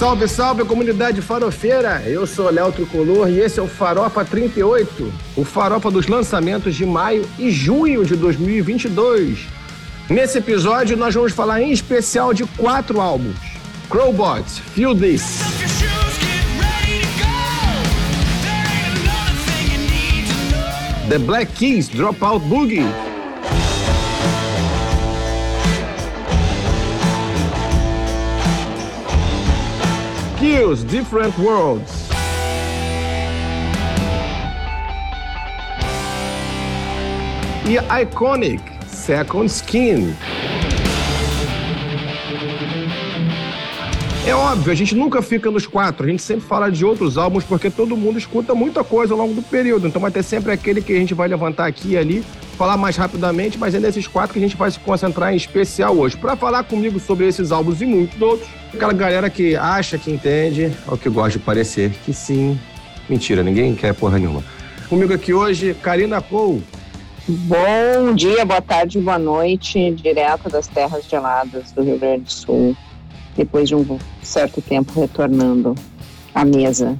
Salve, salve, comunidade farofeira! Eu sou Léo Tricolor e esse é o Farofa 38, o farofa dos lançamentos de maio e junho de 2022. Nesse episódio, nós vamos falar em especial de quatro álbuns: Crowbots, Feel This. The Black Keys, Dropout Boogie. Kills, Different Worlds. E Iconic, Second Skin. É óbvio, a gente nunca fica nos quatro, a gente sempre fala de outros álbuns porque todo mundo escuta muita coisa ao longo do período. Então vai ter sempre aquele que a gente vai levantar aqui e ali, falar mais rapidamente, mas é nesses quatro que a gente vai se concentrar em especial hoje. Para falar comigo sobre esses álbuns e muitos outros, aquela galera que acha que entende, ou que gosta de parecer que sim. Mentira, ninguém quer porra nenhuma. Comigo aqui hoje, Karina Cole. Bom dia, boa tarde, boa noite, direto das terras geladas do Rio Grande do Sul depois de um certo tempo retornando à mesa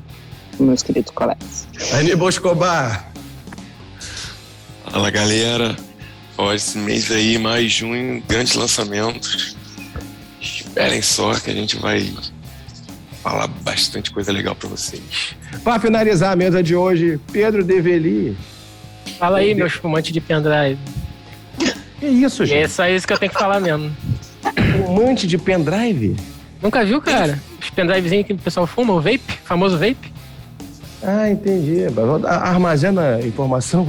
com meus queridos colegas. Aníbal Escobar. Fala galera, ó, esse mês aí, mais junho, grandes lançamentos. Esperem só que a gente vai falar bastante coisa legal para vocês. Para finalizar a mesa de hoje, Pedro Develi. Fala aí, meu espumante de pendrive. Que isso, gente? É só isso que eu tenho que falar mesmo. Fumante de pendrive? Nunca viu, cara? Os pendrivezinhos que o pessoal fuma, o vape, famoso vape. Ah, entendi. Armazena informação.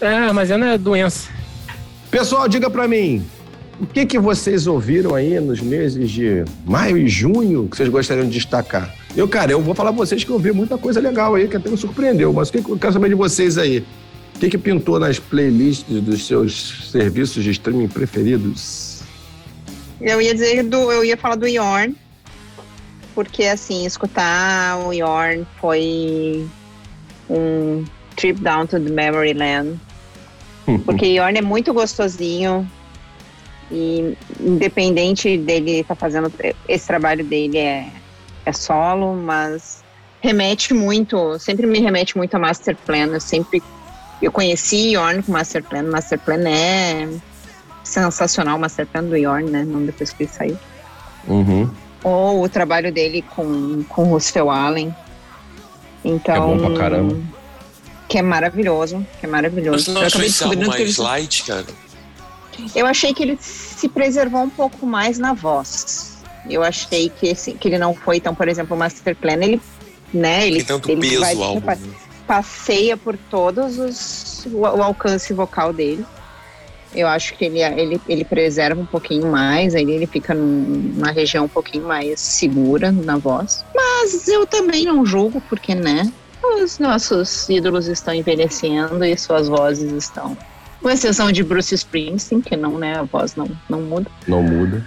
É, armazena doença. Pessoal, diga para mim, o que, que vocês ouviram aí nos meses de maio e junho que vocês gostariam de destacar? Eu, cara, eu vou falar pra vocês que eu ouvi muita coisa legal aí, que até me surpreendeu, mas o que eu quero saber de vocês aí? O que, que pintou nas playlists dos seus serviços de streaming preferidos? Eu ia dizer do, eu ia falar do Yorn, porque assim, escutar o Yorn foi um trip down to the memory land. Porque Yorn é muito gostosinho e independente dele estar tá fazendo esse trabalho dele é, é solo, mas remete muito, sempre me remete muito a Master Plan. Eu sempre eu conheci Yorn com Master Plan. Master Plan é sensacional, Masterplan do Yorn, né? Não depois que ele saiu. Uhum. Ou o trabalho dele com, com Russell Allen. Então. É bom pra caramba. Que é maravilhoso, que é maravilhoso. Mas não álbum mais ele... light, cara? Eu achei que ele se preservou um pouco mais na voz. Eu achei que, esse, que ele não foi tão, por exemplo, o Master Plan, ele, né, ele, Tem tanto ele peso vai, o álbum. passeia por todos os o, o alcance vocal dele. Eu acho que ele, ele, ele preserva um pouquinho mais, aí ele fica numa região um pouquinho mais segura na voz. Mas eu também não julgo, porque, né? Os nossos ídolos estão envelhecendo e suas vozes estão. Com exceção de Bruce Springsteen, que não, né? A voz não, não muda. Não muda.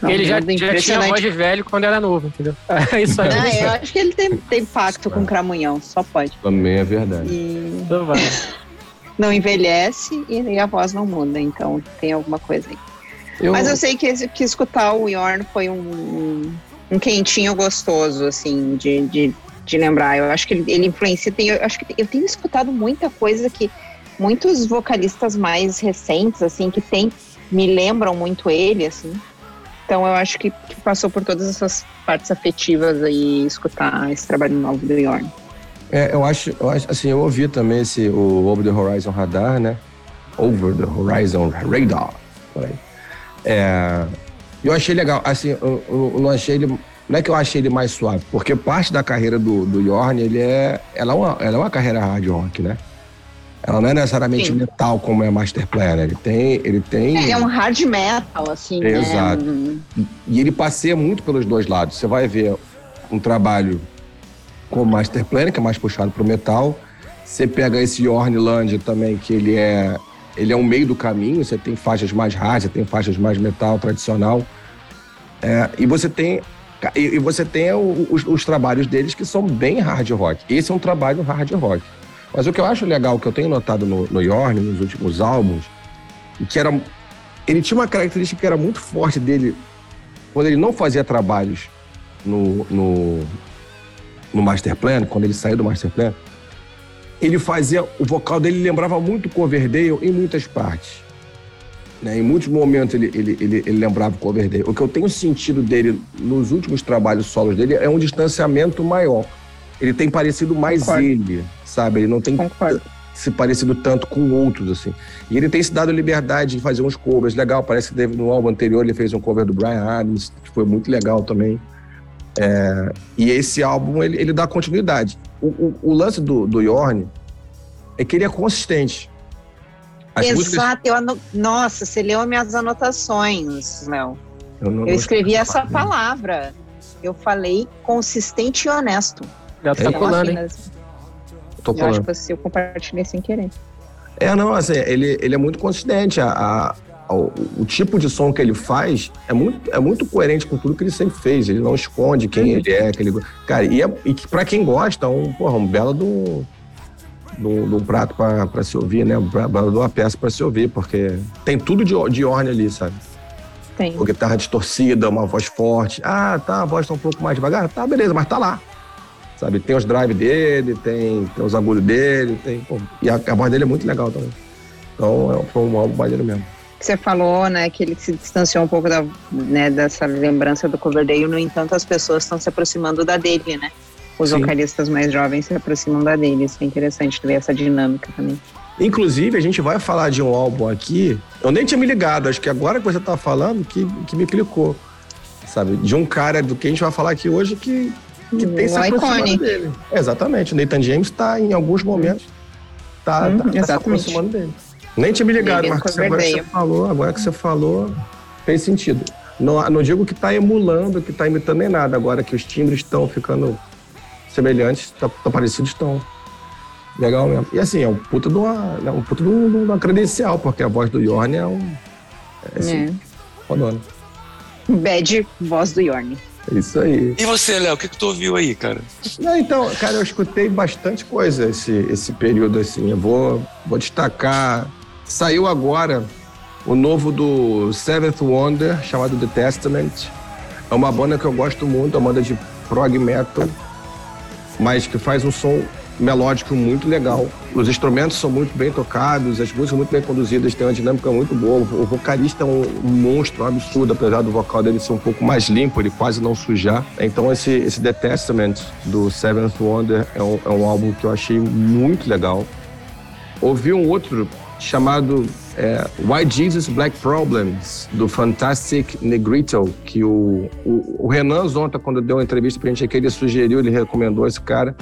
Não, ele já, já tinha voz de velho quando era novo, entendeu? É isso aí. Não, eu acho que ele tem, tem pacto com o Cramunhão, só pode. Também é verdade. E... Então vai não envelhece e a voz não muda, então tem alguma coisa aí. Eu... Mas eu sei que, que escutar o Yorn foi um, um quentinho gostoso, assim, de, de, de lembrar. Eu acho que ele, ele influencia. Tem, eu acho que eu tenho escutado muita coisa que muitos vocalistas mais recentes, assim, que tem, me lembram muito ele, assim. Então eu acho que, que passou por todas essas partes afetivas aí escutar esse trabalho novo do Yorn. É, eu acho, eu acho, assim, eu ouvi também esse, o Over the Horizon Radar, né? Over the Horizon Radar. É, eu achei legal, assim, eu, eu, não achei ele, não é que eu achei ele mais suave, porque parte da carreira do, do Yorn, ele é, ela é uma, ela é uma carreira hard rock, né? Ela não é necessariamente Sim. metal como é Master Plan, né? ele tem, ele tem. Ele é um hard metal, assim. Exato. Né? E ele passeia muito pelos dois lados. Você vai ver um trabalho com Master Plan, que é mais puxado para o metal. Você pega esse Yornland também, que ele é ele é um meio do caminho. Você tem faixas mais hard, você tem faixas mais metal tradicional. É, e você tem e, você tem os, os, trabalhos deles que são bem hard rock. Esse é um trabalho hard rock. Mas o que eu acho legal, que eu tenho notado no, no Yorn, nos últimos álbuns, que era ele tinha uma característica que era muito forte dele quando ele não fazia trabalhos no, no, no Master Plan, quando ele saiu do Master Plan, ele fazia. O vocal dele lembrava muito Coverdale em muitas partes. Né? Em muitos momentos ele, ele, ele, ele lembrava Coverdale. O que eu tenho sentido dele nos últimos trabalhos solos dele é um distanciamento maior. Ele tem parecido mais Concordo. ele, sabe? Ele não tem Concordo. se parecido tanto com outros, assim. E ele tem se dado liberdade de fazer uns covers. Legal, parece que no álbum anterior ele fez um cover do Brian Adams, que foi muito legal também. É, e esse álbum, ele, ele dá continuidade. O, o, o, lance do, do Yorn é que ele é consistente. As Exato. Músicas... Eu ano... Nossa, você leu minhas anotações, Léo. Eu, eu escrevi essa palavra. Eu falei consistente e honesto. Já tá pulando, hein? Tô eu acho que eu compartilhei sem querer. É, não, assim, ele, ele é muito consistente. A, a, o, o, tipo de som que ele faz é muito, é muito coerente com tudo que ele sempre fez. Ele não esconde quem ele é. Que ele, cara, e, é, e pra quem gosta, um, porra, um belo do, do, do prato para se ouvir, né? De uma peça para se ouvir, porque tem tudo de, de orne ali, sabe? Tem. Com guitarra distorcida, uma voz forte. Ah, tá, a voz tá um pouco mais devagar. Tá, beleza, mas tá lá. Sabe? Tem os drive dele, tem, tem os agulhos dele, tem. Pô, e a, a voz dele é muito legal também. Então é, um álbum maneiro mesmo você falou, né, que ele se distanciou um pouco da, né, dessa lembrança do Coverdale, no entanto, as pessoas estão se aproximando da dele, né? Os Sim. vocalistas mais jovens se aproximam da dele, isso é interessante ver essa dinâmica também. Inclusive, a gente vai falar de um álbum aqui, eu nem tinha me ligado, acho que agora que você tá falando, que, que me clicou, sabe? De um cara do que a gente vai falar aqui hoje que, que tem se aproximado dele. exatamente, o Nathan James está em alguns momentos, tá, hum, tá, tá se aproximando dele. Nem tinha me ligado, mas agora que você falou, agora que você falou, fez sentido. Não, não digo que está emulando, que está imitando nem nada, agora que os timbres estão ficando semelhantes, tá, tá parecidos, estão. Legal mesmo. E assim, é um puta de uma, é um puta de uma credencial, porque a voz do Yorn é um. É, assim, é. Rodona. Bad voz do Yorn. É isso aí. E você, Léo, o que, que tu ouviu aí, cara? Não, então, cara, eu escutei bastante coisa esse, esse período, assim. Eu vou, vou destacar Saiu agora o novo do Seventh Wonder, chamado The Testament. É uma banda que eu gosto muito, é uma banda de prog metal, mas que faz um som melódico muito legal. Os instrumentos são muito bem tocados, as músicas muito bem conduzidas, tem uma dinâmica muito boa. O vocalista é um monstro, um absurdo, apesar do vocal dele ser um pouco mais limpo, ele quase não sujar. Então esse, esse The Testament do Seventh Wonder é um, é um álbum que eu achei muito legal. Ouvi um outro chamado é, Why Jesus Black Problems, do Fantastic Negrito, que o, o, o Renan Zonta, quando deu uma entrevista pra gente aqui, ele sugeriu, ele recomendou esse cara.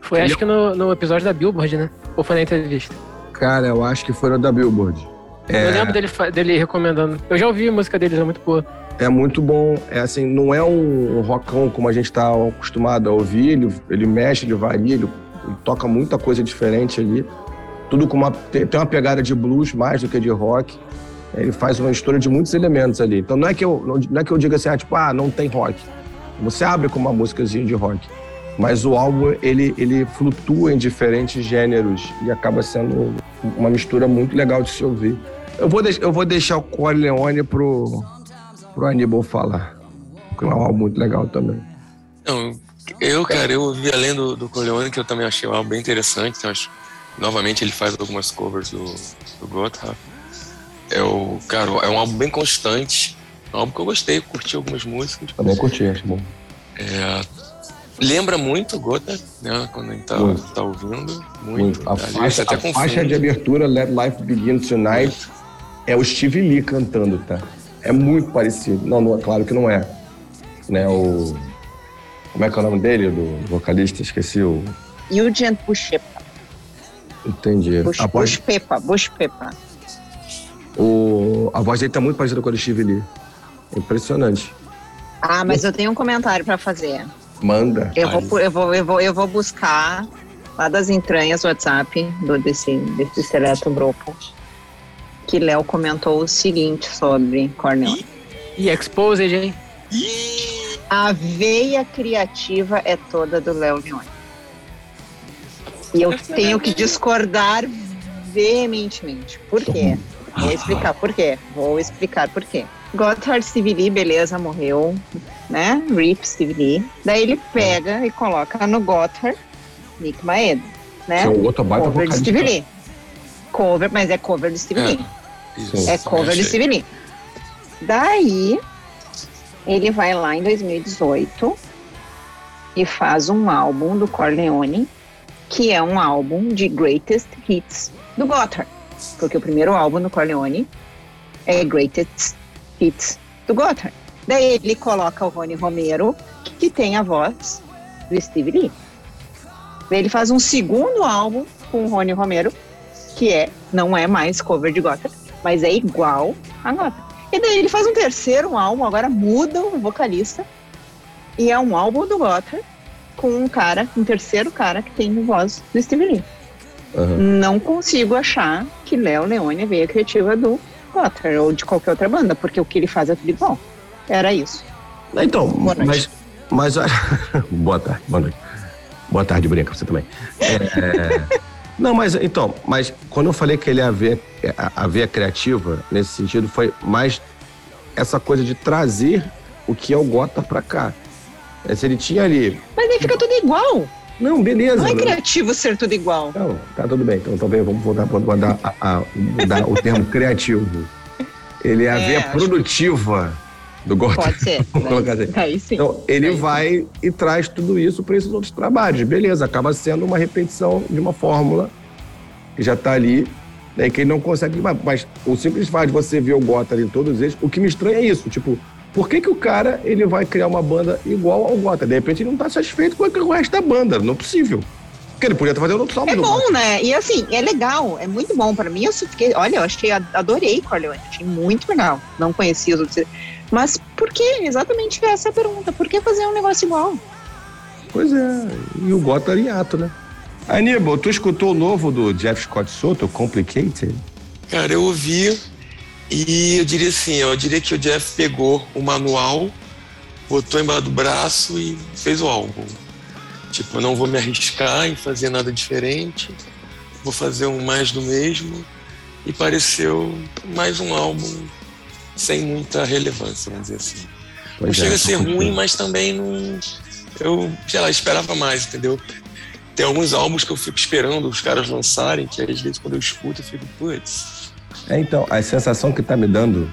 Foi, ele... acho que no, no episódio da Billboard, né? Ou foi na entrevista? Cara, eu acho que foi no da Billboard. É... Eu lembro dele, dele recomendando. Eu já ouvi a música deles, é muito boa. É muito bom. É assim, não é um rockão como a gente está acostumado a ouvir. Ele, ele mexe, ele varia, ele, ele toca muita coisa diferente ali tudo com uma tem uma pegada de blues mais do que de rock. Ele faz uma mistura de muitos elementos ali. Então não é que eu não é que eu diga assim, ah, tipo, ah, não tem rock. Você abre com uma músicazinha de rock, mas o álbum ele ele flutua em diferentes gêneros e acaba sendo uma mistura muito legal de se ouvir. Eu vou eu vou deixar o Corleone pro pro Aníbal falar, porque é um álbum muito legal também. Não, eu, cara, eu ouvi além do, do Corleone, que eu também achei um álbum bem interessante, eu acho Novamente ele faz algumas covers do, do Gotthard. É o, cara, é um álbum bem constante. É um álbum que eu gostei, curti algumas músicas. Também curti, acho bom. É, lembra muito Gotthard, né? Quando a gente tá, tá ouvindo. Muito. muito. A, faixa, a faixa, de abertura Let Life Begin Tonight é o Steve Lee cantando, tá? É muito parecido. Não, não claro que não é. Né, o... Como é que é o nome dele, do vocalista? Esqueci o... Eugene Pushepa. Entendi. Bush, a voz... Bush Pepa, Bush Pepa. O... A voz dele tá muito parecida com a do Steve Lee. Impressionante. Ah, mas eu tenho um comentário para fazer. Manda. Eu vou, eu, vou, eu, vou, eu vou buscar lá das entranhas do WhatsApp do, desse, desse seleto grupo que Léo comentou o seguinte sobre Cornel. E Exposed, hein? A veia criativa é toda do Léo Leone. E eu tenho que discordar veementemente. Por quê? Vou explicar por quê. Vou explicar por quê. Gotthard Steve Lee, beleza, morreu. né? Rip Steve Lee. Daí ele pega e coloca no Gotthard Nick Maeda, né? Que é o outro baita cover de. Steve Lee. Cover, mas é cover de Steve É. Lee. Isso, É cover de achei. Steve Lee. Daí, ele vai lá em 2018 e faz um álbum do Corleone, que é um álbum de greatest hits do Gotthard. Porque o primeiro álbum do Corleone é greatest hits do Gotthard. Daí ele coloca o Rony Romero, que tem a voz do Steve Lee. Daí ele faz um segundo álbum com o Rony Romero, que é não é mais cover de Gotthard, mas é igual a Gotthard. E daí ele faz um terceiro álbum, agora muda o vocalista, e é um álbum do Gotthard com um cara, um terceiro cara que tem voz do Steve Lee. Aham. Não consigo achar que Léo Leone veio a criativa do Gotthard ou de qualquer outra banda, porque o que ele faz é tudo igual. Era isso. Então, Boa noite. mas. mas a- boa tarde, boa noite. Boa tarde, Brinca, você também. É, não, mas então, mas quando eu falei que ele é a veia, a, a veia criativa, nesse sentido, foi mais essa coisa de trazer o que é o Gota pra cá. É, se ele tinha ali. Mas aí fica tudo igual. Não, beleza. Não é criativo ser tudo igual. Não, tá tudo bem. Então talvez vamos voltar para mudar, a- a- mudar o termo criativo. Ele é a É, veia produtiva do Gota. Pode ser. Colocar assim. Daí sim. Então, ele sim. vai e traz tudo isso para esses outros trabalhos. Beleza, acaba sendo uma repetição de uma fórmula que já está ali, né, que ele não consegue. Mas, mas o simples fato de você ver o Gota ali em todos eles, o que me estranha é isso. Tipo, por que, que o cara ele vai criar uma banda igual ao Gota? De repente ele não está satisfeito com o resto da banda. Não é possível. Porque ele podia estar fazendo outro álbum É bom, Gota. né? E assim, é legal, é muito bom. Pra mim, eu só fiquei. Olha, eu achei, adorei Corleone, achei muito legal. Não conhecia os outros. Mas por que? Exatamente essa é a pergunta. Por que fazer um negócio igual? Pois é, e o Gota em ato, né? Aníbal, tu escutou o novo do Jeff Scott Soto, Complicated? Cara, eu ouvi e eu diria assim, eu diria que o Jeff pegou o manual, botou embaixo do braço e fez o álbum. Tipo, eu não vou me arriscar em fazer nada diferente, vou fazer um mais do mesmo e pareceu mais um álbum sem muita relevância, vamos dizer assim. não Pois chega é, a ser ruim, contigo. mas também não. Eu, sei lá, esperava mais, entendeu? Tem alguns álbuns que eu fico esperando os caras lançarem, que às vezes quando eu escuto eu fico, putz, É, então, a sensação que tá me dando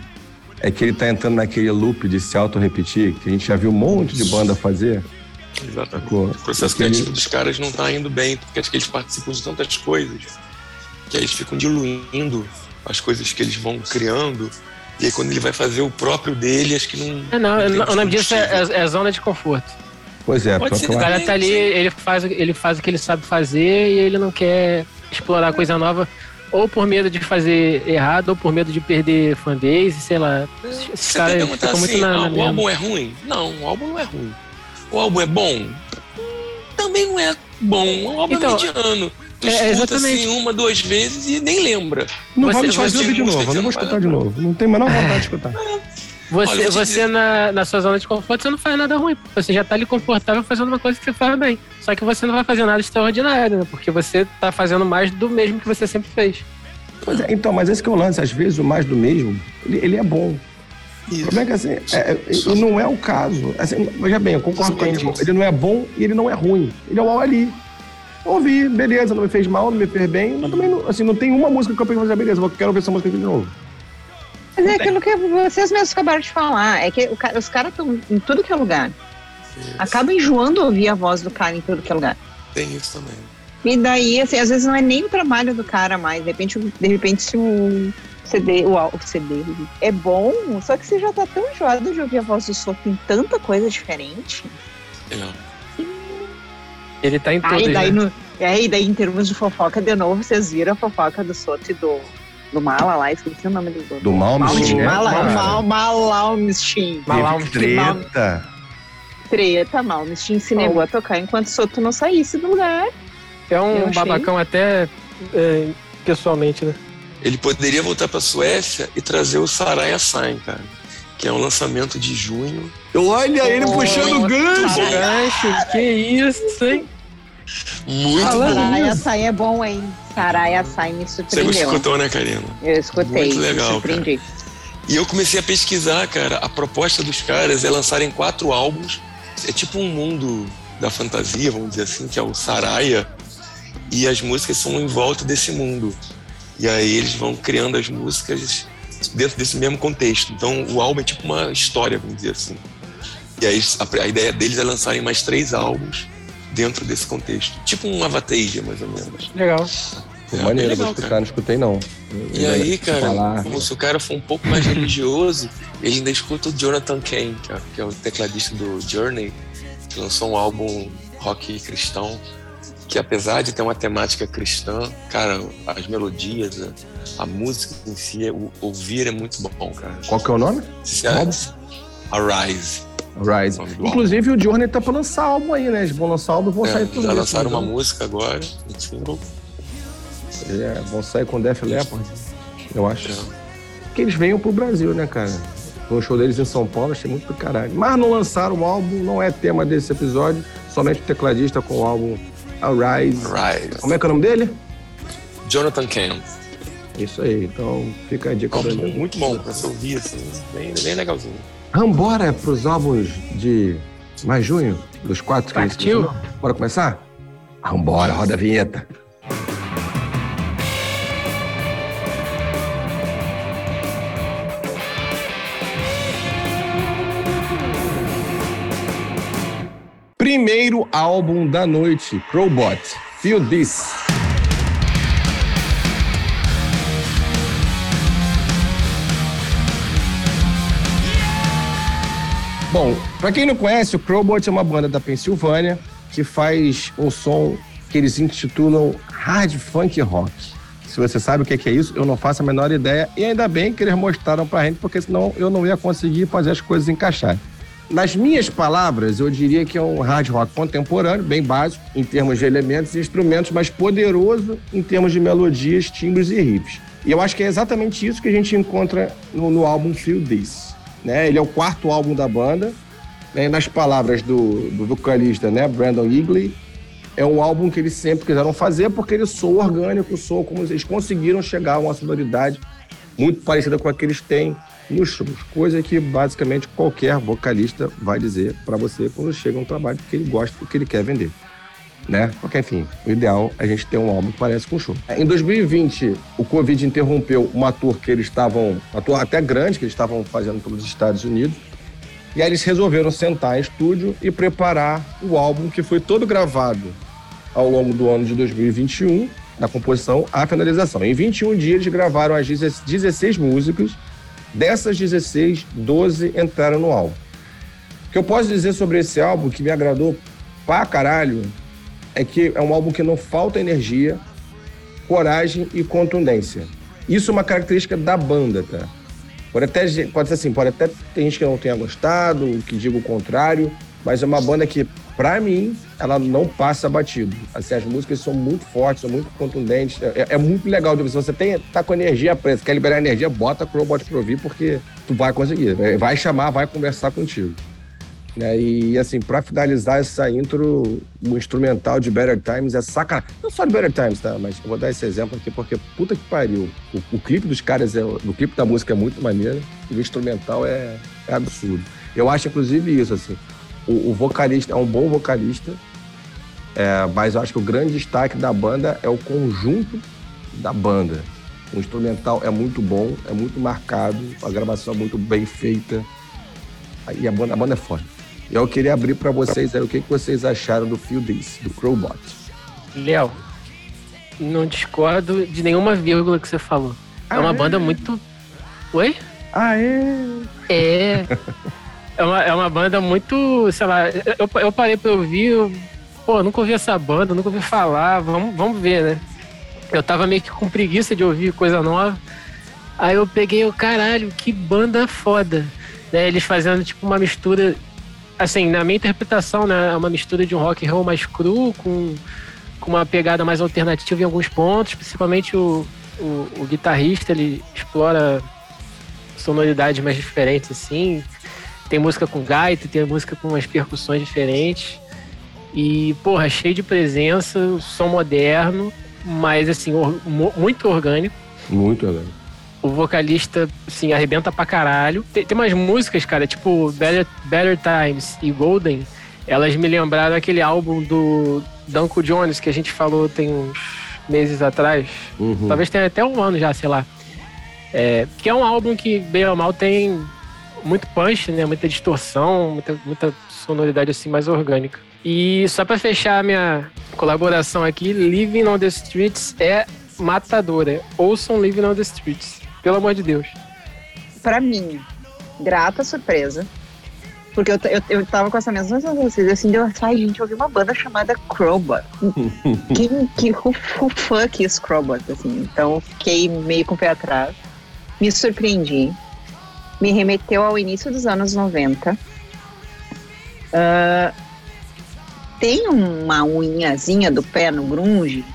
é que ele tá entrando naquele loop de se auto-repetir, que a gente já viu um monte de banda fazer. exatamente. Sacou? O processo criativo dos caras não tá indo bem, porque acho que eles participam de tantas coisas que aí eles ficam diluindo as coisas que eles vão criando. E aí quando ele vai fazer o próprio dele, acho que não. É, não, tem o nome disso é, é- é zona de conforto. Pois é, Pode ser O cara tá ali, ele faz, ele faz o que ele sabe fazer e ele não quer explorar coisa nova, ou por medo de fazer errado, ou por medo de perder fanbase, sei lá. Esse Você cara tem que perguntar fica muito assim, na, ah, na o mesma. álbum é ruim? Não, o álbum não é ruim. O álbum é bom? Também não é bom. O álbum Então, é mediano. Tu é, escuta exatamente. assim uma, duas vezes e nem lembra. Não Você- vamos fazer você o vídeo novo, eu não vou escutar de novo. Não tenho a menor vontade de escutar. Você, Olha, você dizer- na, na sua zona de conforto, você não faz nada ruim. Você já tá ali confortável fazendo uma coisa que você faz bem. Só que você não vai fazer nada extraordinário, né? Porque você tá fazendo mais do mesmo que você sempre fez. Pois é, então, mas esse que é o lance. Às vezes o mais do mesmo, ele, ele é bom. O Isso. problema é que assim, é, é, e não é o caso. Assim, veja bem, eu concordo com o. Aníbal. Ele não é bom e ele não é ruim. Ele é o ali. Ouvi, beleza, não me fez mal, não me fez bem, mas também não, assim, não tem uma música que eu peguei e falei, beleza, eu quero ouvir essa música aqui de novo. Mas é aquilo que vocês mesmos acabaram de falar. É que o cara- os caras estão em tudo que é lugar. Acaba enjoando ouvir a voz do cara em tudo que é lugar. Tem isso também. E daí, assim, às vezes não é nem o trabalho do cara mais. De repente, de repente se o CD, o, o CD é bom, só que você já tá tão enjoado de ouvir a voz do Soto em tanta coisa diferente. É. Ele tá em Aí tudo. daí, né? no, aí daí, em termos de fofoca, de novo, vocês viram a fofoca do Soto e do, do Mala lá, esqueci o nome do Do Malmsteen, né? Malmsteen. Malmsteen. treta. Treta, Malmsteen se negou a tocar enquanto Soto não saísse do lugar. É um babacão até é, pessoalmente, né? Ele poderia voltar pra Suécia e trazer o Saraya Sain, cara. Que é um lançamento de junho. Olha ele Oh, puxando o gancho. Gancho, que isso, hein? Muito Falando bom. Saraya Sai é bom, hein? Saraya Sai me Você surpreendeu. escutou, né, Karina? Eu escutei, Muito legal, me surpreendi. E eu comecei a pesquisar, cara. A proposta dos caras é lançarem quatro álbuns. É tipo um mundo da fantasia, vamos dizer assim, que é o Saraya. E as músicas são em volta desse mundo. E aí eles vão criando as músicas dentro desse mesmo contexto. Então o álbum é tipo uma história, vamos dizer assim. E aí a, a ideia deles é lançarem mais três álbuns dentro desse contexto. Tipo um Avatasia, mais ou menos. Legal. É, Maneiro, legal, vou escutar, cara. não escutei não. E eu aí, cara, falar. como se o cara for um pouco mais religioso, ele ainda escuta o Jonathan Kane, que é o tecladista do Journey, que lançou um álbum rock cristão, que apesar de ter uma temática cristã, cara, as melodias, a, música em si, o, ouvir é muito bom, cara. Qual que é o nome? Arise. Rise. Inclusive o Journey tá pra lançar álbum aí, né? Eles vão lançar álbum e vão é, sair tudo. Já lançaram uma música agora, um single. É, vão sair com Def Leppard, eu acho. É. Que eles venham pro Brasil, né, cara? No show deles em São Paulo, achei muito do caralho. Mas não lançaram o álbum, não é tema desse episódio. Somente o tecladista com o álbum Arise. Rise. Como é que é o nome dele? Jonathan Kent. Isso aí, então fica a dica. Muito bom pra você ouvir, assim, bem, bem legalzinho. Vambora pros álbuns de mais junho, dos quatro que Partiu. Bora começar? Vambora, roda a vinheta. Primeiro álbum da noite, Crowbot, Feel This. Bom, para quem não conhece, o Crowbot é uma banda da Pensilvânia que faz um som que eles intitulam Hard Funk Rock. Se você sabe o que é isso, eu não faço a menor ideia. E ainda bem que eles mostraram pra gente, porque senão eu não ia conseguir fazer as coisas encaixarem. Nas minhas palavras, eu diria que é um hard rock contemporâneo, bem básico, em termos de elementos e instrumentos, mas poderoso em termos de melodias, timbres e riffs. E eu acho que é exatamente isso que a gente encontra no, no álbum Feel This. Né? Ele é o quarto álbum da banda. Né? Nas palavras do, do vocalista, né? Brandon Eagley, é um álbum que eles sempre quiseram fazer porque ele soa orgânico, soa como eles conseguiram chegar a uma sonoridade muito parecida com a que eles têm nos shows. Coisa que basicamente qualquer vocalista vai dizer para você quando chega um trabalho que ele gosta, que ele quer vender. Né? Porque, enfim, o ideal é a gente ter um álbum que parece com um show. Em 2020, o Covid interrompeu uma tour que eles estavam, uma tour até grande que eles estavam fazendo pelos Estados Unidos. E aí eles resolveram sentar em estúdio e preparar o álbum que foi todo gravado ao longo do ano de 2021, da composição à finalização. Em 21 dias eles gravaram as 16 músicas Dessas 16, 12 entraram no álbum. O que eu posso dizer sobre esse álbum que me agradou pra caralho é que é um álbum que não falta energia, coragem e contundência. Isso é uma característica da banda, tá? Pode até pode ser assim, pode até ter gente que não tenha gostado, que diga o contrário, mas é uma banda que para mim, ela não passa batido. Assim, as músicas são muito fortes, são muito contundentes. É, é muito legal de você. Você tem, tá com energia presa, quer liberar energia, bota Crowbot pra ouvir, porque tu vai conseguir. Né? Vai chamar, vai conversar contigo. Né? E assim, para finalizar essa intro, o instrumental de Better Times é sacanagem. Não só de Better Times, tá? Mas eu vou dar esse exemplo aqui porque puta que pariu. O, o clipe dos caras, é, o clipe da música é muito maneiro e o instrumental é, é absurdo. Eu acho, inclusive, isso, assim o, o vocalista é um bom vocalista, é, mas eu acho que o grande destaque da banda é o conjunto da banda. O instrumental é muito bom, é muito marcado, a gravação é muito bem feita. E a banda, a banda é forte. E eu queria abrir para vocês aí, o que, que vocês acharam do Feel This, do Crowbot. Léo, não discordo de nenhuma vírgula que você falou. É ah, uma é? banda muito. Oi? Ah, é? É. É uma, é uma banda muito, sei lá, eu, eu parei pra ouvir, eu, pô, nunca ouvi essa banda, nunca ouvi falar, vamos, vamos ver, né? Eu tava meio que com preguiça de ouvir coisa nova. Aí eu peguei o caralho, que banda foda. Né, eles fazendo tipo uma mistura, assim, na minha interpretação, né? É uma mistura de um rock and roll mais cru, com, com uma pegada mais alternativa em alguns pontos, principalmente o, o, o guitarrista, ele explora sonoridades mais diferentes, assim. Tem música com gaita, tem música com umas percussões diferentes. E, porra, cheio de presença, som moderno, mas assim, or, muito orgânico. Muito orgânico. O vocalista, assim, arrebenta pra caralho. Tem, tem umas músicas, cara, tipo Better, Better Times e Golden, elas me lembraram aquele álbum do Danko Jones que a gente falou tem uns meses atrás. Uhum. Talvez tenha até um ano já, sei lá. É, que é um álbum que, bem ou mal, tem muito punch, né? Muita distorção, muita, muita sonoridade assim mais orgânica. E só para fechar minha colaboração aqui, Living on the Streets é matadora. Ouçam Living on the Streets, pelo amor de Deus. Para mim, grata surpresa. Porque eu, eu, eu tava com essa mesma sensação, assim, deu, ai gente, eu ouvi uma banda chamada Crowbar. Quem, que, who, who fuck is Crowbar, assim? Então, fiquei meio com o pé atrás. Me surpreendi. Me remeteu ao início dos anos 90. Uh, ah, tem uma unhazinha do pé no grunge?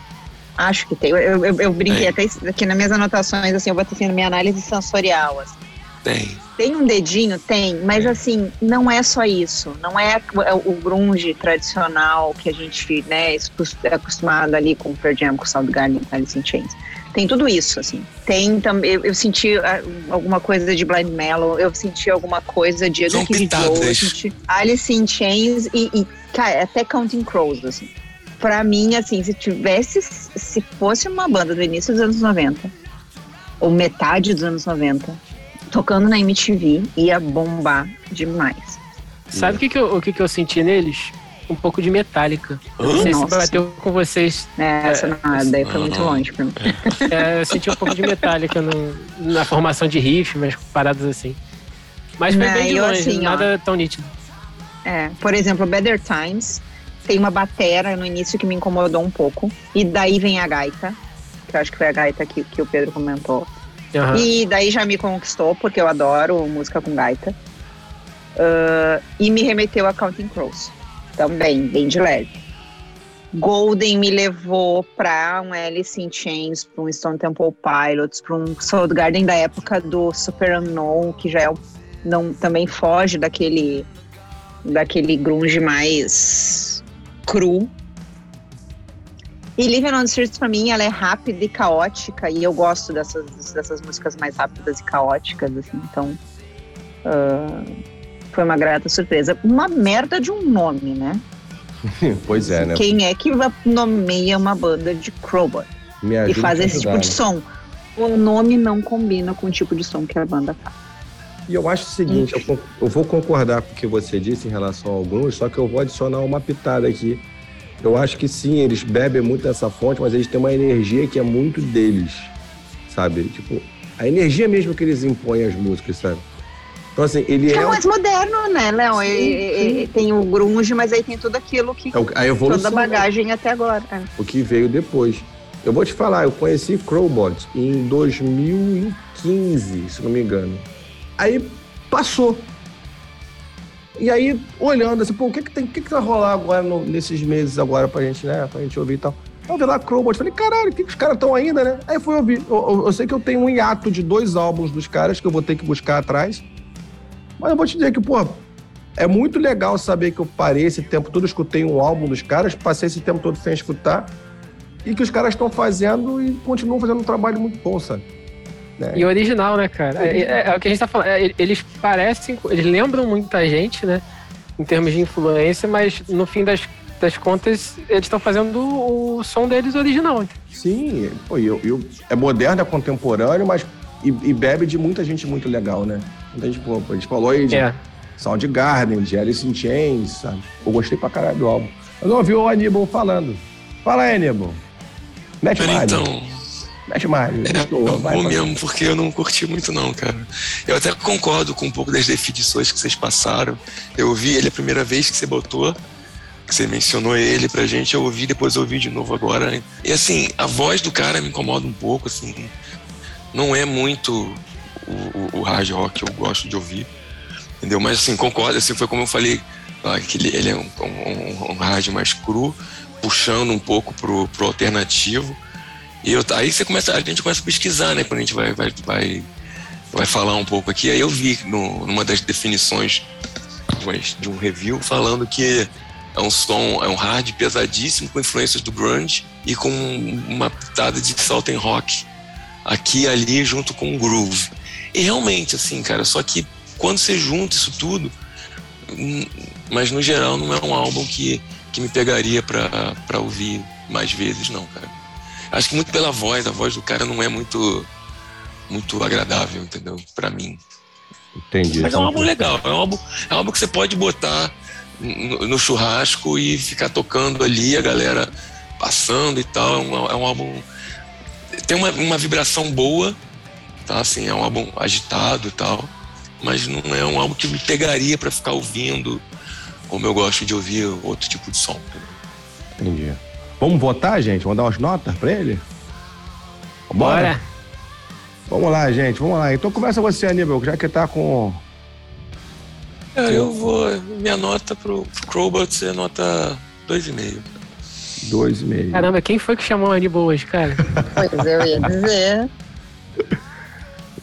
Acho que tem. Eu, eu, eu brinquei até aqui nas minhas anotações, assim, eu vou ter minha análise sensorial, assim. Tem. Tem um dedinho? Tem, mas assim, não é só isso. Não é o grunge tradicional que a gente né, é acostumado ali com o Pearl Jam, com o Soundgarden, com Alice in Chains. Tem tudo isso, assim. Tem também. Eu, eu, senti ah, alguma coisa de Blind Mellow, eu senti alguma coisa de Kid Joe, Alice in Chains e, e cara, até Counting Crows, assim. Pra mim, assim, se tivesse, se fosse uma banda do início dos anos 90, ou metade dos anos 90, tocando na MTV, ia bombar demais. Sabe o que, que, eu, o que, que eu senti neles? um pouco de metálica. Não sei se bateu com vocês. É, essa não, daí foi muito longe pra mim. É, eu senti um pouco de metálica no, na formação de riff, mas paradas assim. Mas foi não, bem de longe, assim, nada ó, tão nítido. É, por exemplo, Better Times tem uma batera no início que me incomodou um pouco. E daí vem a gaita, que eu acho que foi a gaita que, que o Pedro comentou. Uhum. E daí já me conquistou, porque eu adoro música com gaita. Uh, e me remeteu a Counting Crows também, bem de leve. Golden me levou para um Alice in Chains, para um Stone Temple Pilots, para um Soul Garden da época do Super Unknown, que já é, não, também foge daquele, daquele grunge mais cru. E Living on the Streets, pra mim, ela é rápida e caótica, e eu gosto dessas, dessas músicas mais rápidas e caóticas, assim, então... Uh, foi uma grata surpresa. Uma merda de um nome, né? pois é, né? Quem é que nomeia uma banda de crowbar e faz esse tipo de som? O nome não combina com o tipo de som que a banda faz. E eu acho o seguinte, eu, eu, vou concordar com o que você disse em relação a alguns, só que eu vou adicionar uma pitada aqui. Eu acho que sim, eles bebem muito dessa fonte, mas eles têm uma energia que é muito deles, sabe? Tipo, a energia mesmo que eles impõem às músicas, sabe? Então, assim, ele é. É mais moderno, né, Léo? Tem o grunge, mas aí tem tudo aquilo que. É a evolução. Toda a bagagem até agora. É. O que veio depois. Eu vou te falar, eu conheci Crowbot em 2015, se não me engano. Aí passou. E aí, olhando assim, pô, o que que, tem, o que, que vai rolar agora no, nesses meses agora pra gente, né? Pra gente ouvir e tal. Eu vi lá Crowbot, falei, caralho, o que, que os caras estão ainda, né? Aí fui ouvir. Eu, eu, eu, sei que eu tenho um hiato de dois álbuns dos caras que eu vou ter que buscar atrás. Mas eu vou te dizer que, pô, é muito legal saber que eu parei esse tempo todo, escutei um álbum dos caras, passei esse tempo todo sem escutar, e que os caras estão fazendo e continuam fazendo um trabalho muito bom, sabe? Né? E original, né, cara? É, é, é, o que a gente tá falando. É, eles parecem, eles lembram muita gente, né? Em termos de influência, mas no fim das, das contas, eles estão fazendo o, o, som deles original. Sim, pô, eu, eu, é moderno, é contemporâneo, mas e, e, bebe de muita gente muito legal, né? A gente, pô, a gente falou aí de é. Soundgarden, de Alice in Chains, sabe? Eu gostei pra caralho do álbum. Eu não ouvi o Aníbal falando. Fala aí, Aníbal. Mete mais. Então... Mete mais. É, eu vou mesmo, porque eu não curti muito não, cara. Eu até concordo com um pouco das definições que vocês passaram. Eu ouvi ele a primeira vez que você botou, que você mencionou ele pra gente, eu ouvi, depois eu ouvi de novo agora. E assim, a voz do cara me incomoda um pouco, assim não é muito o, o, o, hard rock que eu gosto de ouvir, entendeu? Mas assim, concordo, assim, foi como eu falei, que ele, ele é um, um, um, hard mais cru, puxando um pouco pro, pro alternativo. E eu, aí você começa, a gente começa a pesquisar, né? Quando a gente vai, vai, vai, vai falar um pouco aqui. Aí eu vi no, numa das definições de um review falando que é um som, é um hard pesadíssimo com influências do grunge e com uma pitada de saltem rock aqui e ali junto com o groove. E realmente, assim, cara, só que quando você junta isso tudo, hum, mas no geral não é um álbum que, que me pegaria para ouvir mais vezes, não, cara. Acho que muito pela voz, a voz do cara não é muito muito agradável, entendeu? Para mim. Entendi. Mas é um álbum legal, é um álbum, é um álbum que você pode botar no, no churrasco e ficar tocando ali, a galera passando e tal. É um, é um álbum. Tem uma, uma vibração boa, tá? Assim, é um álbum agitado e tal, mas não é um álbum que me pegaria para ficar ouvindo, como eu gosto de ouvir outro tipo de som. Entendi. Vamos votar, gente? Vamos dar umas notas pra ele? Bora! Bora. Vamos lá, gente, vamos lá. Então começa você, Aníbal, já que tá com. Cara, eu vou. Minha nota pro, pro Crowbot é nota 2,5. 2,5. Caramba, quem foi que chamou o Aníbal hoje, cara? Pois eu ia dizer.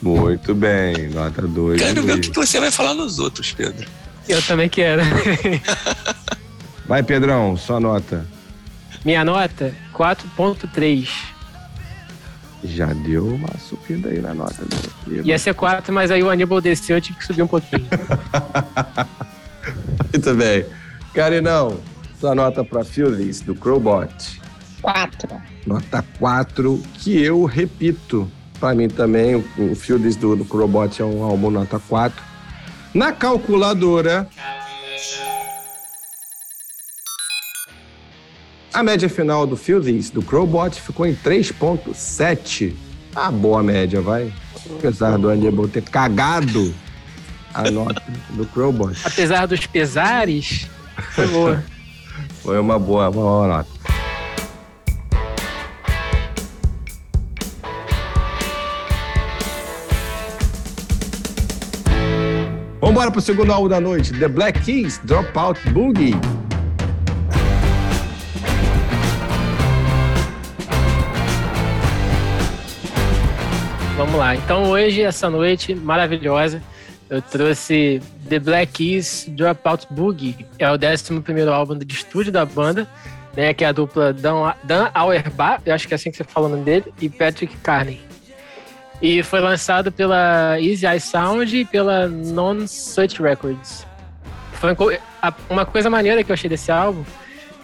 Muito bem, nota 2. Quero ver o que você vai falar nos outros, Pedro. Eu também quero. Vai, Pedrão, sua nota. Minha nota, 4.3. Já deu uma subida aí na nota. Né? Ia ser 4, mas aí o Aníbal desceu, eu tive que subir um pouquinho. Muito bem. Carinão, sua nota para Phillies do Crowbot. 4. Nota 4, que eu repito. Para mim também, o, o Fields do, do Crowbot é um álbum nota 4. Na calculadora. A média final do Fields do Crowbot ficou em 3,7. Ah, boa média, vai. Apesar do Aníbal ter cagado a nota do Crowbot. Apesar dos pesares, foi boa. foi uma boa, uma boa nota. Vamos embora pro segundo álbum da noite, The Black Keys, Dropout Boogie. Vamos lá. Então hoje, essa noite maravilhosa, eu trouxe The Black Keys Dropout Boogie. É o 11 primeiro álbum de estúdio da banda, né? Que é a dupla Dan, Dan Auerbach, eu acho que é assim que você fala o nome dele, e Patrick Carney. E foi lançado pela Easy Eye Sound e pela Non Such Records. Foi uma coisa maneira que eu achei desse álbum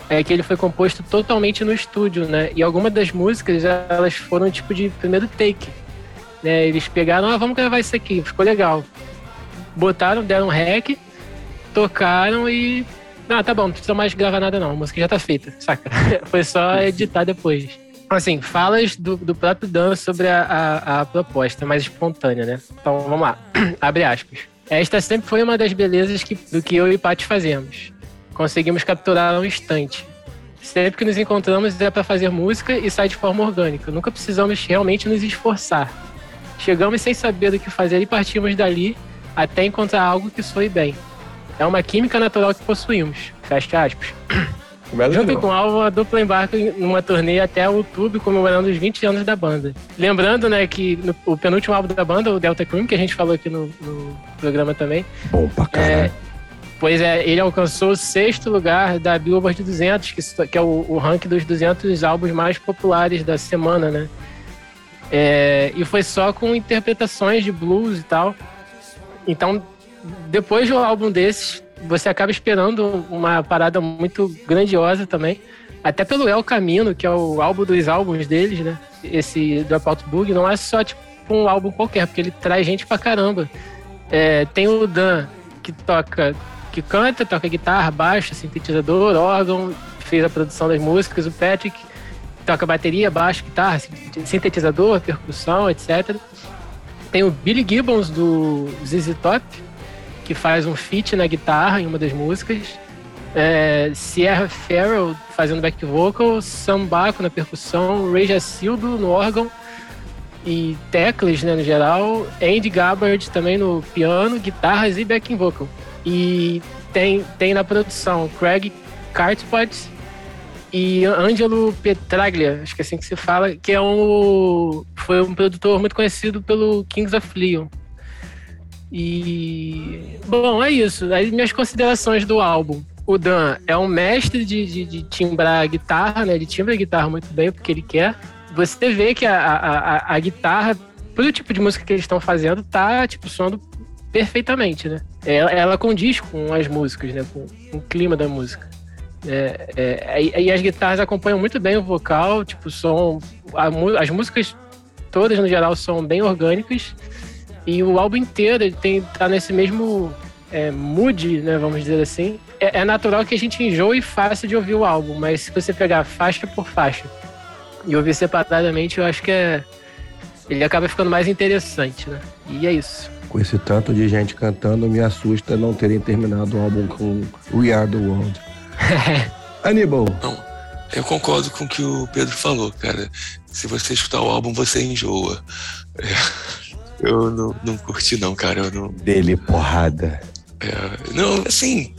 é que ele foi composto totalmente no estúdio, né? E algumas das músicas elas foram tipo de primeiro take. Né? Eles pegaram, ah, vamos gravar isso aqui, ficou legal. Botaram, deram um rec, tocaram e. Ah, tá bom, não precisa mais gravar nada não, a música já tá feita, saca? Foi só editar depois assim, falas do, do próprio Dan sobre a, a, a, proposta mais espontânea, né? Então, vamos lá. Abre aspas. Esta sempre foi uma das belezas que, do que eu e Paty fazemos. Conseguimos capturar um instante. Sempre que nos encontramos é para fazer música e sai de forma orgânica. Nunca precisamos realmente nos esforçar. Chegamos sem saber do que fazer e partimos dali até encontrar algo que soe bem. É uma química natural que possuímos. Fecha aspas. Junto com o álbum, a dupla embarca numa turnê até outubro, comemorando os 20 anos da banda. Lembrando, né, que no, o penúltimo álbum da banda, o Delta Cream, que a gente falou aqui no, no programa também. Bom pra caralho. É, pois é, ele alcançou o sexto lugar da Billboard 200, que, que é o, o ranking dos 200 álbuns mais populares da semana, né? É, e foi só com interpretações de blues e tal. Então, depois de um álbum desses, você acaba esperando uma parada muito grandiosa também. Até pelo El Camino, que é o álbum dos álbuns deles, né? Esse Dropout Bug não é só tipo um álbum qualquer, porque ele traz gente pra caramba. É, tem o Dan, que toca, que canta, toca guitarra, baixo, sintetizador, órgão, fez a produção das músicas. O Patrick toca bateria, baixo, guitarra, sintetizador, percussão, etc. Tem o Billy Gibbons do ZZ Top, que faz um feat na guitarra em uma das músicas. É, Sierra Farrell fazendo back vocal, Sam Baco na percussão, Ray Jacildo no órgão e teclas né, no geral, Andy Gabbard também no piano, guitarras e backing vocal. E tem, tem na produção Craig Cartpot e Angelo Petraglia, acho que é assim que se fala, que é um, foi um produtor muito conhecido pelo Kings of Leon. E. Bom, é isso. Aí minhas considerações do álbum. O Dan é um mestre de, de, de timbrar guitarra, né? Ele timbra a guitarra muito bem, porque ele quer. você vê que a, a, a guitarra, pelo tipo de música que eles estão fazendo, tá, tipo, soando perfeitamente, né? Ela, ela condiz com as músicas, né? Com, com o clima da música. É, é, e, as guitarras acompanham muito bem o vocal, tipo, som. A, as músicas todas, no geral, são bem orgânicas. E o álbum inteiro tem, tá nesse mesmo é, mood, né? Vamos dizer assim. É, é natural que a gente enjoe fácil de ouvir o álbum, mas se você pegar faixa por faixa e ouvir separadamente, eu acho que é. Ele acaba ficando mais interessante, né? E é isso. Com esse tanto de gente cantando, me assusta não terem terminado o álbum com We Are the World. Aníbal. Não, eu concordo com o que o Pedro falou, cara. Se você escutar o álbum, você enjoa. É, eu não, não curti, não, cara. Eu não... Dele, porrada. É, não, assim,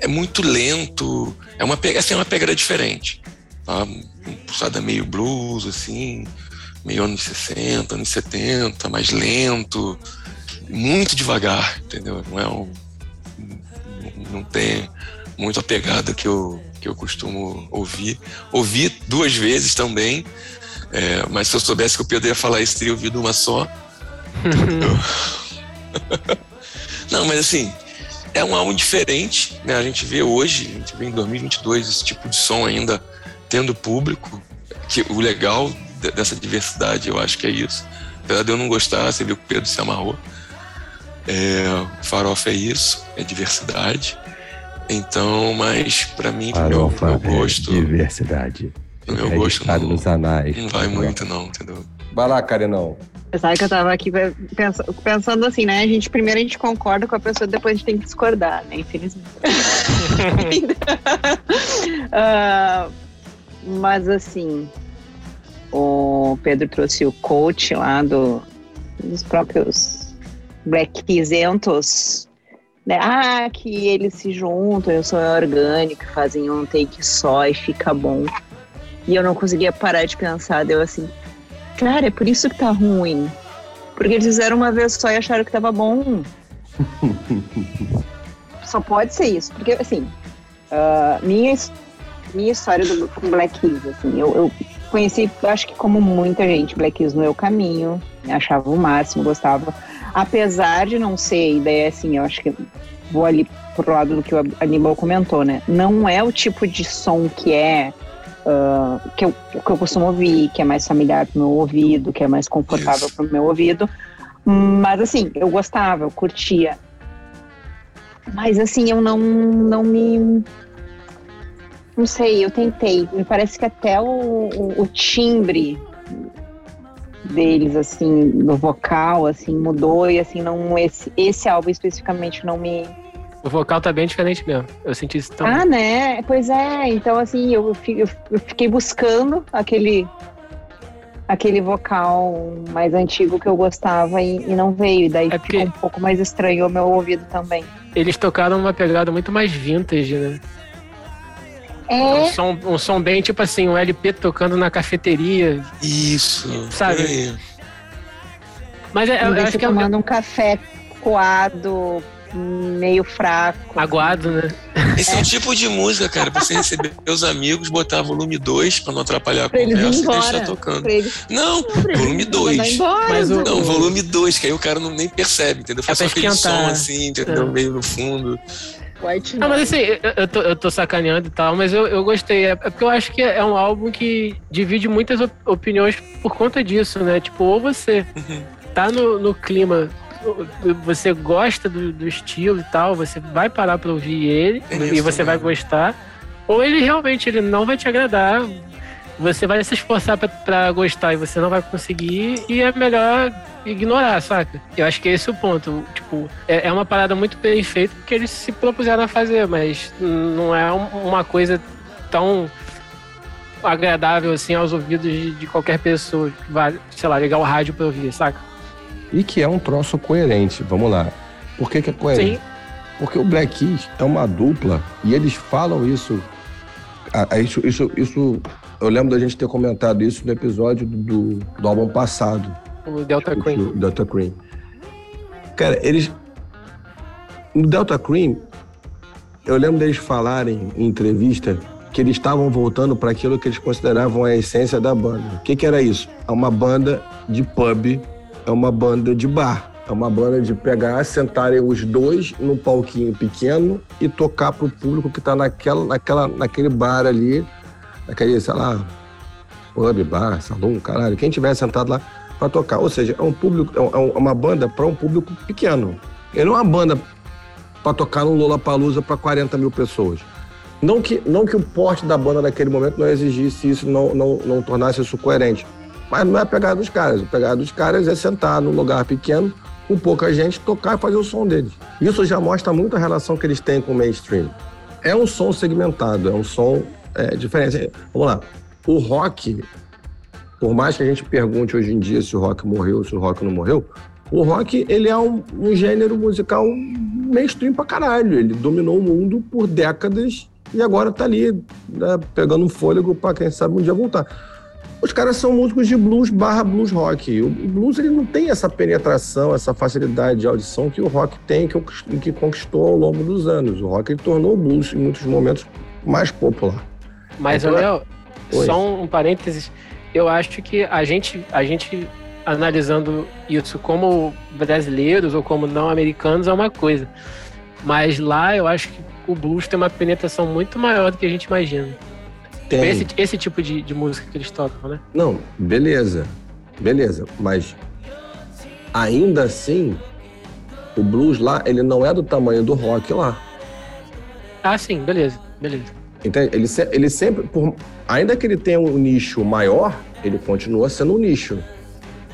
é muito lento. É uma, assim, é uma pegada diferente. Tá? Uma pulsada meio blues, assim, meio anos 60, anos 70, mais lento, muito devagar, entendeu? Não é um. Não tem muito a pegada que eu, que eu costumo ouvir. Ouvi duas vezes também, é, mas se eu soubesse que o Pedro ia falar isso, teria ouvido uma só. Não, mas assim, é um álbum diferente, né? A gente vê hoje, a gente vê em 2022 esse tipo de som ainda tendo público, que o legal dessa diversidade, eu acho que é isso. Apesar de eu não gostar, você viu que o Pedro se amarrou. É, farofa é isso, é diversidade. Então, mas para mim, pro meu, meu é gosto. É diversidade. Pro meu gosto, não, nos anais. Não vai muito, não, entendeu? Vai lá, Karenão. Sabe que eu tava aqui pensando assim, né? A gente primeiro a gente concorda com a pessoa, depois a gente tem que discordar, né? Infelizmente. uh, mas assim, o Pedro trouxe o coach lá do, dos próprios Black Isentos né? Ah, que eles se juntam, eu sou orgânico, fazem um take só e fica bom. E eu não conseguia parar de pensar, deu assim, cara, é por isso que tá ruim. Porque eles fizeram uma vez só e acharam que tava bom. só pode ser isso, porque assim, uh, minha, minha história do, com Black Keys, assim, eu, eu conheci, acho que como muita gente, Black Keys no meu caminho, achava o máximo, gostava apesar de não ser ideia assim, eu acho que vou ali pro lado do que o Aníbal comentou, né? Não é o tipo de som que é uh, que, eu, que eu costumo ouvir, que é mais familiar pro meu ouvido, que é mais confortável Isso. pro meu ouvido. Mas assim, eu gostava, eu curtia. Mas assim, eu não, não me. Não sei, eu tentei. Me parece que até o, o, o timbre deles, assim, do vocal, assim, mudou e assim, não, esse, esse álbum especificamente não me. O vocal tá bem diferente mesmo. Eu senti isso também. Ah, né? Pois é. Então, assim, eu, eu fiquei buscando aquele aquele vocal mais antigo que eu gostava e, e não veio. E daí é ficou um pouco mais estranho ao meu ouvido também. Eles tocaram uma pegada muito mais vintage, né? É. Um som, um som bem tipo assim, um LP tocando na cafeteria. Isso. Sabe? É. Mas é, eu acho que é tomando um café coado, meio fraco. Aguado, né? Esse é. é o tipo de música, cara, pra você receber os amigos, botar volume 2 pra não atrapalhar a pra conversa e deixar tocando. Não, volume 2. Mas o... Não, volume 2, que aí o cara não nem percebe, entendeu? Faz é só aquele som assim, entendeu? É. Meio no fundo. White Não, mas assim, eu, eu, tô, eu tô sacaneando e tal, mas eu, eu gostei. É, é porque eu acho que é um álbum que divide muitas opiniões por conta disso, né? Tipo, ou você uhum. tá no, no clima você gosta do, do, estilo e tal, você vai parar pra ouvir ele é e você vai gostar. Ou ele realmente ele não vai te agradar, você vai se esforçar para gostar e você não vai conseguir, e é melhor ignorar, saca? Eu acho que esse é o ponto. Tipo, é, é uma parada muito bem feita que eles se propuseram a fazer, mas não é uma coisa tão agradável assim aos ouvidos de, de qualquer pessoa que vai, sei lá, ligar o rádio pra ouvir, saca? E que é um troço coerente, vamos lá. Por que, que é coerente? Sim. Porque o Black Keys é uma dupla e eles falam isso. Isso, isso, isso eu lembro da gente ter comentado isso no episódio do, do álbum passado. O Delta Cream. O Delta Cream. Cara, eles. No Delta Cream, eu lembro deles falarem em entrevista que eles estavam voltando para aquilo que eles consideravam a essência da banda. O que, que era isso? É uma banda de pub, é uma banda de bar. É uma banda de pegar, sentarem os dois num palquinho pequeno e tocar pro público que tá naquela, naquela, naquele bar ali, naquele, sei lá, pub, bar, salão, caralho, quem tiver sentado lá para tocar. Ou seja, é um público, é, é uma banda para um público pequeno. Ele não é uma banda para tocar no Lollapalooza para 40 mil pessoas. Não que, não que o porte da banda naquele momento não exigisse isso, não, não, não tornasse isso coerente. Mas não é a pegada dos caras. A pegada dos caras é sentar num lugar pequeno, com pouca gente, tocar e fazer o som deles. Isso já mostra muito a relação que eles têm com o mainstream. É um som segmentado, é um som é, diferente. Vamos lá. O rock, por mais que a gente pergunte hoje em dia se o rock morreu, se o rock não morreu, o rock ele é um, um gênero musical mainstream pra caralho. Ele dominou o mundo por décadas e agora tá ali, né, pegando um fôlego para quem sabe um dia voltar. Os caras são músicos de blues barra blues rock. O blues ele não tem essa penetração, essa facilidade de audição que o rock tem, que, que conquistou ao longo dos anos. O rock ele tornou o blues, em muitos momentos, mais popular. Mas, Léo, só um parênteses. Eu acho que a gente, a gente analisando isso como brasileiros ou como não americanos é uma coisa. Mas lá eu acho que o blues tem uma penetração muito maior do que a gente imagina. Tem. Esse, esse tipo de, de música que eles tocam, né? Não, beleza. Beleza. Mas ainda assim, o blues lá, ele não é do tamanho do rock lá. Ah, sim, beleza, beleza. Entende? Ele, ele sempre, por, ainda que ele tenha um nicho maior, ele continua sendo um nicho.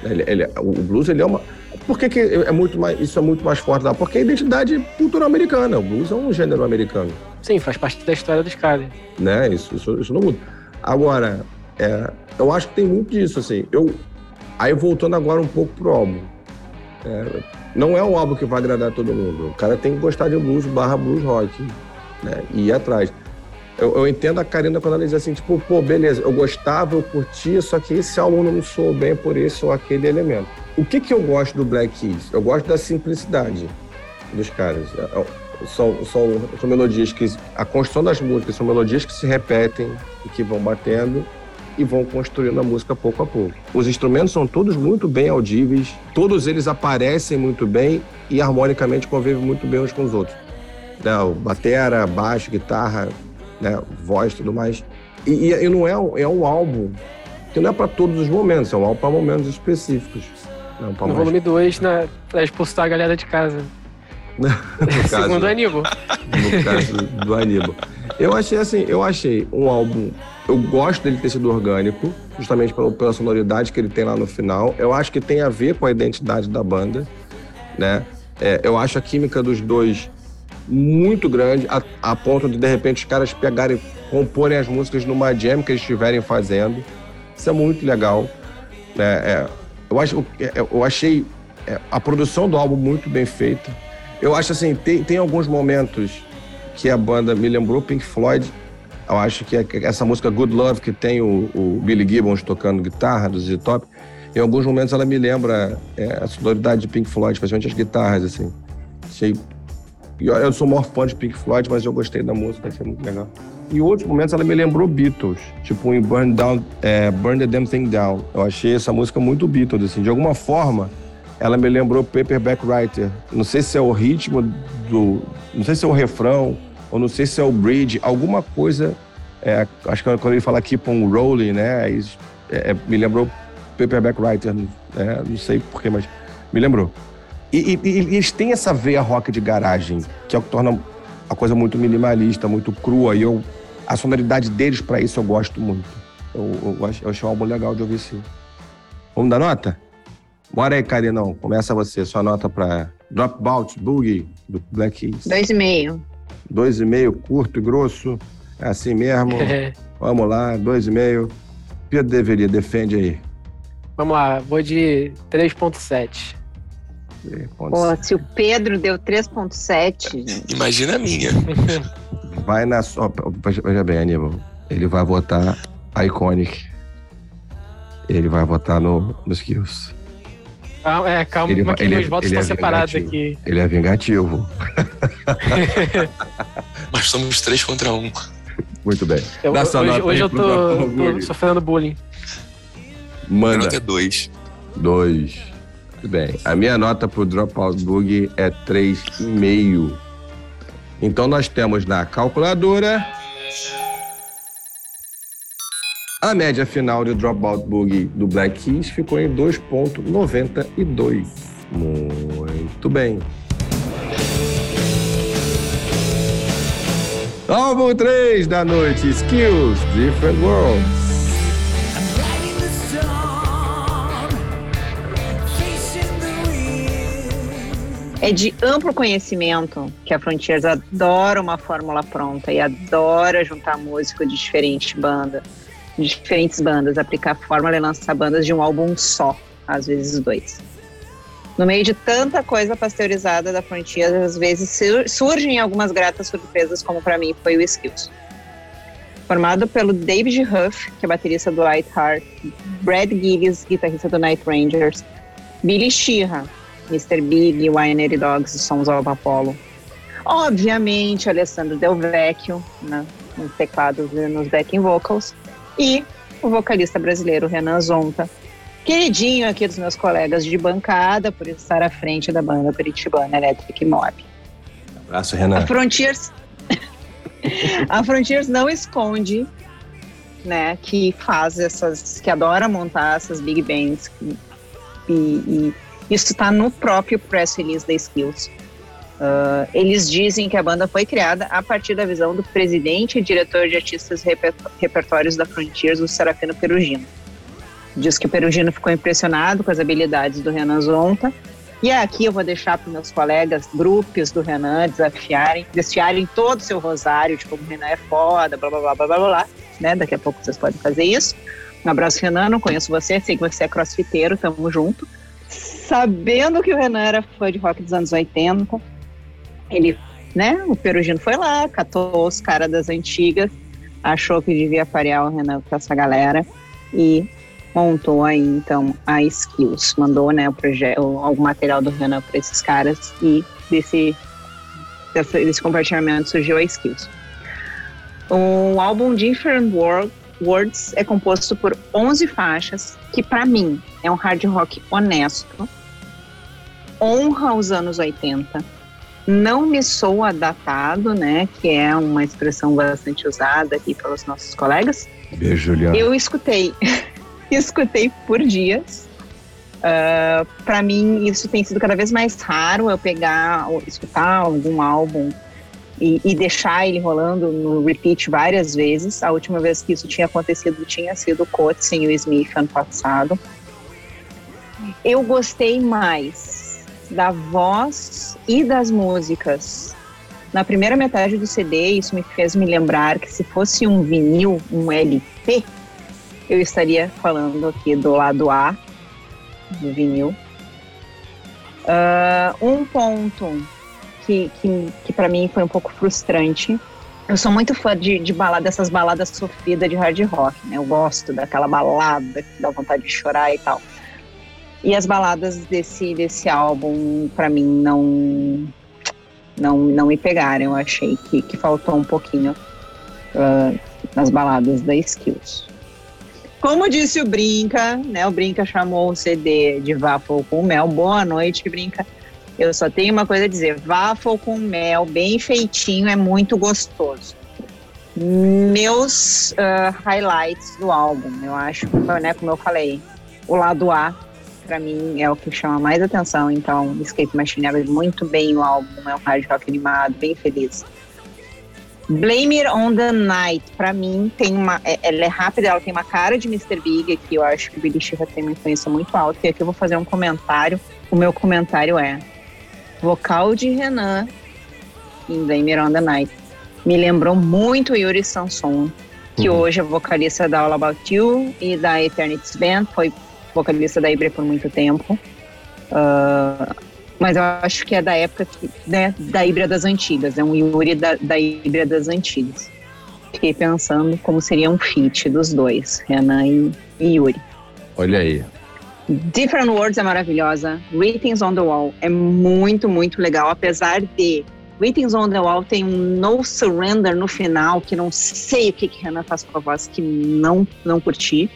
Ele, ele, o blues ele é uma, por que, que é muito mais, isso é muito mais forte lá? Porque é a identidade cultural americana. O blues é um gênero americano. Sim, faz parte da história dos caras. Né? Isso, isso, isso não muda. Agora, é, eu acho que tem muito disso, assim. Eu, aí voltando agora um pouco pro álbum. É, não é um álbum que vai agradar todo mundo. O cara tem que gostar de blues barra blues rock. Né? E ir atrás. Eu, eu, entendo a Karina quando ela diz assim, tipo, pô, beleza, eu gostava, eu curtia, só que esse álbum não soou bem por esse ou aquele elemento. O que, que eu gosto do Black Keys? Eu gosto da simplicidade dos caras. É, é, são, são, são melodias que. A construção das músicas são melodias que se repetem e que vão batendo e vão construindo a música pouco a pouco. Os instrumentos são todos muito bem audíveis, todos eles aparecem muito bem e harmonicamente convivem muito bem uns com os outros. Né? O batera, baixo, guitarra, né? voz e tudo mais. E, e, não é um, é um álbum que não é para todos os momentos, é um álbum para momentos específicos. Não, no mais... volume 2, né, pra expulsar a galera de casa. caso, Segundo o Aníbal. No caso do Aníbal. Eu achei assim, eu achei um álbum. Eu gosto dele ter sido orgânico, justamente pela, pela sonoridade que ele tem lá no final. Eu acho que tem a ver com a identidade da banda, né? É, eu acho a química dos dois muito grande, a, a, ponto de de repente os caras pegarem, comporem as músicas numa jam que eles estiverem fazendo. Isso é muito legal. Né? É, eu, acho, é, eu achei é, a produção do álbum muito bem feita. Eu acho assim, tem, tem alguns momentos que a banda me lembrou Pink Floyd. Eu acho que essa música Good Love, que tem o, o Billy Gibbons tocando guitarra do Z Top, em alguns momentos ela me lembra é, a sonoridade de Pink Floyd, especialmente as guitarras, assim. Achei... Eu sou maior fã de Pink Floyd, mas eu gostei da música, achei muito legal. Em outros momentos ela me lembrou Beatles, tipo em Burn, Down, é, Burn the Damn Thing Down. Eu achei essa música muito Beatles, assim. De alguma forma, ela me lembrou Paperback Writer. Não sei se é o ritmo do... Não sei se é o refrão, ou não sei se é o bridge. Alguma coisa... É, acho que quando ele fala Keep on Rolling, né? É, é, me lembrou Paperback Writer. Né? Não sei porquê, mas me lembrou. E, e, e, eles têm essa veia rock de garagem, que é o que torna a coisa muito minimalista, muito crua. E eu a sonoridade deles para isso eu gosto muito. Eu, eu, eu achei um álbum legal de ouvir sim. Vamos dar nota? Bora aí, Karinão. Começa você. Sua nota para Dropout Boogie, do Black Keys. Dois e meio. Dois e meio, curto e grosso. É assim mesmo. Vamos lá, dois e meio. Pedro deveria, defende aí. Vamos lá, vou de 3.7. Pô, se o Pedro deu 3.7... Imagina a minha. vai na sua. Veja bem, Aníbal. Ele vai votar Iconic. Ele vai votar no, nos Kills. Calma, é, calma, ele, que ele, meus votos estão é separados aqui. Ele é vingativo. Mas somos três contra um. Muito bem. Eu, hoje hoje eu tô, tô sofrendo bullying. Minha Manda. nota é 2. Dois. Muito bem. A minha nota pro Dropout Bug é 3,5. Então nós temos na calculadora a média final do Dropout Bug do Black Keys ficou em 2,92. Muito bem. Álbum 3 da noite, Skills, Different Worlds. É de amplo conhecimento que a Frontiers adora uma fórmula pronta e adora juntar músico de diferentes bandas, de diferentes bandas, aplicar a fórmula e lançar bandas de um álbum só, às vezes dois. No meio de tanta coisa pasteurizada da Frontiers, às vezes sur- surgem algumas gratas surpresas, como para mim foi o Skills. Formado pelo David Huff, que é baterista do White Heart, Brad Gillis, guitarrista do Night Rangers, Billy Sheehan, Mr. Big, Winery Dogs e Sons of Apollo. Obviamente, Alessandro Del Vecchio, né, nos teclados e nos backing vocals. E o vocalista brasileiro Renan Zonta, queridinho aqui dos meus colegas de bancada, por estar à frente da banda Peritibana Electric Mob. Abraço, A Renan. Frontiers, a Frontiers não esconde, né, que faz essas, que adora montar essas big bands e, e isso está no próprio press release da Skills. Ah, eles dizem que a banda foi criada a partir da visão do presidente e diretor de artistas reper- repertórios da Frontiers, o Serafino Perugino. Diz que o Perugino ficou impressionado com as habilidades do Renan Zonta e aqui eu vou deixar para meus colegas, grupos do Renan, desafiarem, desafiarem todo o seu rosário de como o Renan é foda, blá blá blá blá blá blá. Né? Daqui a pouco vocês podem fazer isso. Um abraço, Renan. Não conheço você, sei que você é crossfiteiro, tamo junto. Sabendo que o Renan era fã de rock dos anos 80, ele, né? O Perugino foi lá, catou os caras das antigas, achou que devia parear o Renan com essa galera e montou aí então a Skills, mandou né o projeto, algum material do Renan para esses caras e desse desse, compartilhamento surgiu a Skills. O álbum Different World, Words é composto por 11 faixas, que para mim é um hard rock honesto, honra os anos 80, não me soa datado, né, que é uma expressão bastante usada aqui pelos nossos colegas, Beijo, Juliana. eu escutei, escutei por dias. Uh, para mim, isso tem sido cada vez mais raro eu pegar, ou escutar algum álbum e, e deixar ele rolando no repeat várias vezes. A última vez que isso tinha acontecido tinha sido o Coates e o Smith ano passado. Eu gostei mais da voz e das músicas. Na primeira metade do CD, isso me fez me lembrar que se fosse um vinil, um LP, eu estaria falando aqui do lado A do vinil. Ah, um ponto que, que, que para mim foi um pouco frustrante. Eu sou muito fã de, de balada, dessas baladas sofridas de hard rock, né? Eu gosto daquela balada que dá vontade de chorar e tal. E as baladas desse, desse álbum, para mim, não, não, não me pegaram. Eu achei que, que faltou um pouquinho uh, nas baladas da Skills. Como disse o Brinca, né? O Brinca chamou o CD de Waffle com Mel. Boa noite, Brinca. Eu só tenho uma coisa a dizer: Waffle com mel, bem feitinho, é muito gostoso. Meus uh, highlights do álbum, eu acho né, como eu falei, o lado A, para mim, é o que chama mais atenção. Então, Escape Machine abre muito bem o álbum, é um hard rock animado, bem feliz. Blame It on the Night, pra mim, tem uma. é- Ela é rápida, ela tem uma cara de Mr. Big, que eu acho que o Billy Sheehan tem uma influência muito alta. E aqui eu vou fazer um comentário. O meu comentário é: vocal de Renan em the Night me lembrou muito Yuri Sanson, que Uhum. hoje é vocalista da All About You e da Eternity's Band, foi vocalista da Ibra por muito tempo. Ah, mas eu acho que é da época que, né, da Ibra das antigas, é um Yuri da, da Ibra das antigas. Fiquei pensando como seria um feat dos dois, Renan e, e Yuri. Olha aí. Different Words é maravilhosa. Greetings on the Wall é muito, muito legal. Apesar de Waiting's on the Wall tem um No Surrender no final, que não sei o que, que Renan faz com a voz, que não, não curti.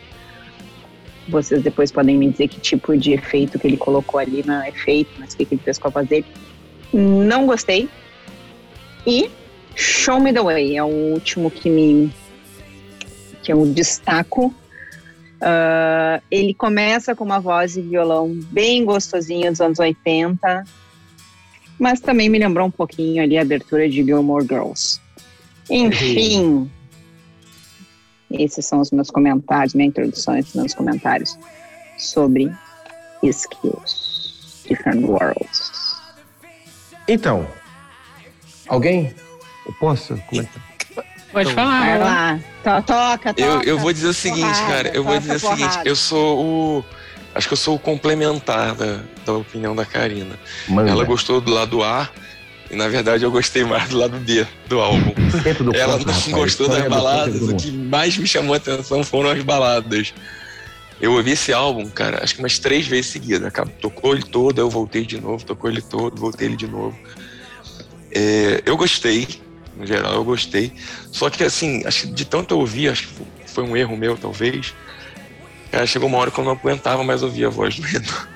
Vocês depois podem me dizer que tipo de efeito que ele colocou ali no efeito, mas o que, que ele fez com a voz dele. Não gostei. E Show Me the Way é o último que me que eu destaco. Ah, ele começa com uma voz e violão bem gostosinha dos anos 80, mas também me lembrou um pouquinho ali a abertura de Gilmore Girls. Enfim, esses são os meus comentários, minha introdução, esses meus comentários sobre Skills, Different Worlds. Então, alguém? Eu posso? Como é Pode Então, falar. Vai lá, to- toca, toca. Eu, eu vou dizer o seguinte, porrada, cara. Eu vou dizer o seguinte. porrada. Eu sou o. Acho que eu sou o complementar da, da opinião da Karina. Manda. Ela gostou do lado A. E na verdade eu gostei mais do lado B do álbum. Do Ela contra, não rapaz. gostou das é baladas. O que mais me chamou a atenção foram as baladas. Eu ouvi esse álbum, cara, acho que umas três vezes seguidas. Acab- Tocou ele todo, eu voltei de novo, tocou ele todo, voltei ele de novo. É, eu gostei, no geral, eu gostei. Só que, assim, acho que de tanto eu ouvir, acho que foi um erro meu, talvez. Cara, chegou uma hora que eu não aguentava mais ouvir a voz do Renan.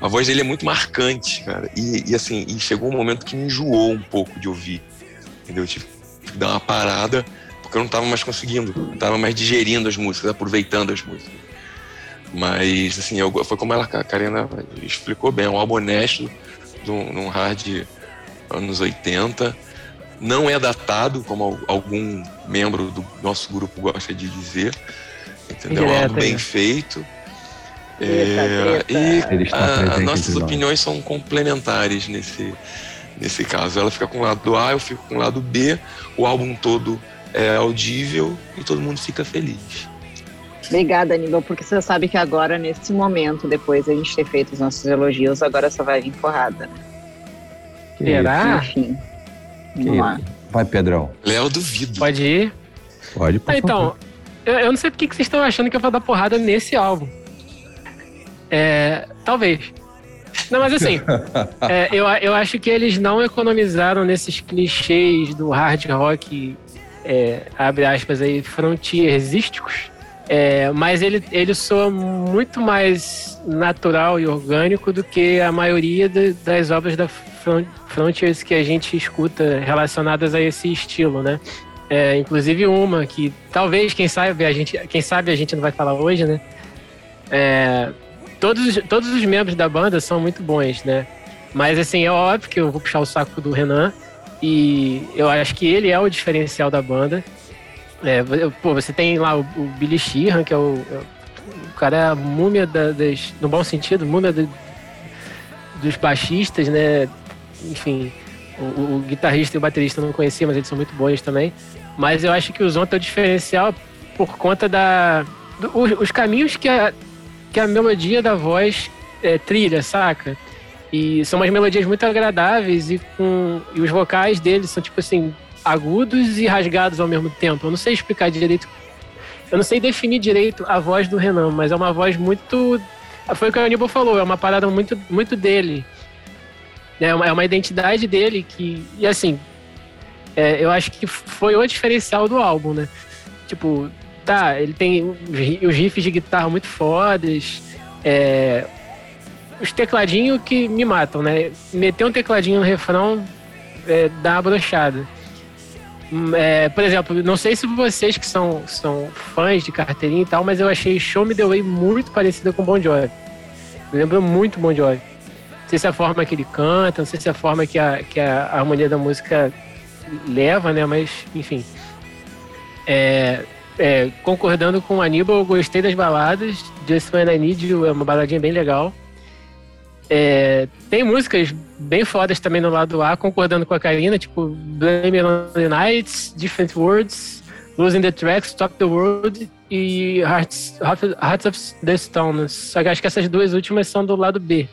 A voz dele é muito marcante, cara. E, e, assim, e chegou um momento que me enjoou um pouco de ouvir. Entendeu? Eu tive que dar uma parada, porque eu não tava mais conseguindo. Não tava mais digerindo as músicas, aproveitando as músicas. Mas, assim, eu, foi como ela, a Karina explicou bem, é um álbum honesto, de um, de um hard anos 80. Não é datado, como al- algum membro do nosso grupo gosta de dizer. Entendeu? É um Direto álbum bem aí. feito. É, e a- nossas opiniões são complementares nesse, nesse caso. Ela fica com o lado A, eu fico com o lado B. O álbum todo é audível e todo mundo fica feliz. Obrigada, Aníbal, porque você sabe que agora, nesse momento, depois de a gente ter feito os nossos elogios, agora só vai vir porrada. Será? Enfim, Que vamos lá. isso. Vai, Pedrão. Léo, duvido. Pode ir. Pode, por Ah, então, eu, eu não sei porque que vocês estão achando que eu vou dar porrada nesse álbum. É, talvez. Não, mas assim, é, eu, eu acho que eles não economizaram nesses clichês do hard rock, é, abre aspas aí, frontiersísticos. É, mas ele, ele soa muito mais natural e orgânico do que a maioria de- das obras da Frontiers que a gente escuta relacionadas a esse estilo, né? É, inclusive uma que talvez, quem sabe, a gente, quem sabe a gente não vai falar hoje, né? É, todos, os- todos os membros da banda são muito bons, né? Mas assim, é óbvio que eu vou puxar o saco do Renan e eu acho que ele é o diferencial da banda. É, pô, você tem lá o, o Billy Sheehan, que é o, é o cara é a múmia da- das, no bom sentido, múmia do- dos baixistas, né? Enfim, o, o- guitarrista e o baterista eu não conhecia, mas eles são muito bons também. Mas eu acho que o Zonta é o diferencial por conta da do- os, os caminhos que a, que a melodia da voz é, trilha, saca? E são umas melodias muito agradáveis e, com, e os vocais deles são, tipo assim, agudos e rasgados ao mesmo tempo. Eu não sei explicar direito. Eu não sei definir direito a voz do Renan, mas é uma voz muito. Foi o que o Aníbal falou, é uma parada muito, muito dele. É uma, é uma identidade dele que. E assim, é, eu acho que foi o diferencial do álbum, né? Tipo, tá, ele tem os riffs de guitarra muito fodas, é, os tecladinhos que me matam, né? Meter um tecladinho no refrão é, dá uma brochada. Hum, é, por exemplo, não sei se vocês que são, são fãs de carteirinha e tal, mas eu achei Show Me The Way muito parecida com Bon Jovi. Me lembra muito Bon Jovi. Não sei se é a forma que ele canta, não sei se é a forma que a, que a harmonia da música leva, né? Mas, enfim. É, é, concordando com o Aníbal, eu gostei das baladas. Just When I Need You é uma baladinha bem legal. É, tem músicas bem fodas também no lado A, concordando com a Karina, tipo Blame on the Nights, Different Words, Losing the Tracks, Stop the World e Hearts, Hearts of the Stone. Só que acho que essas duas últimas são do lado B.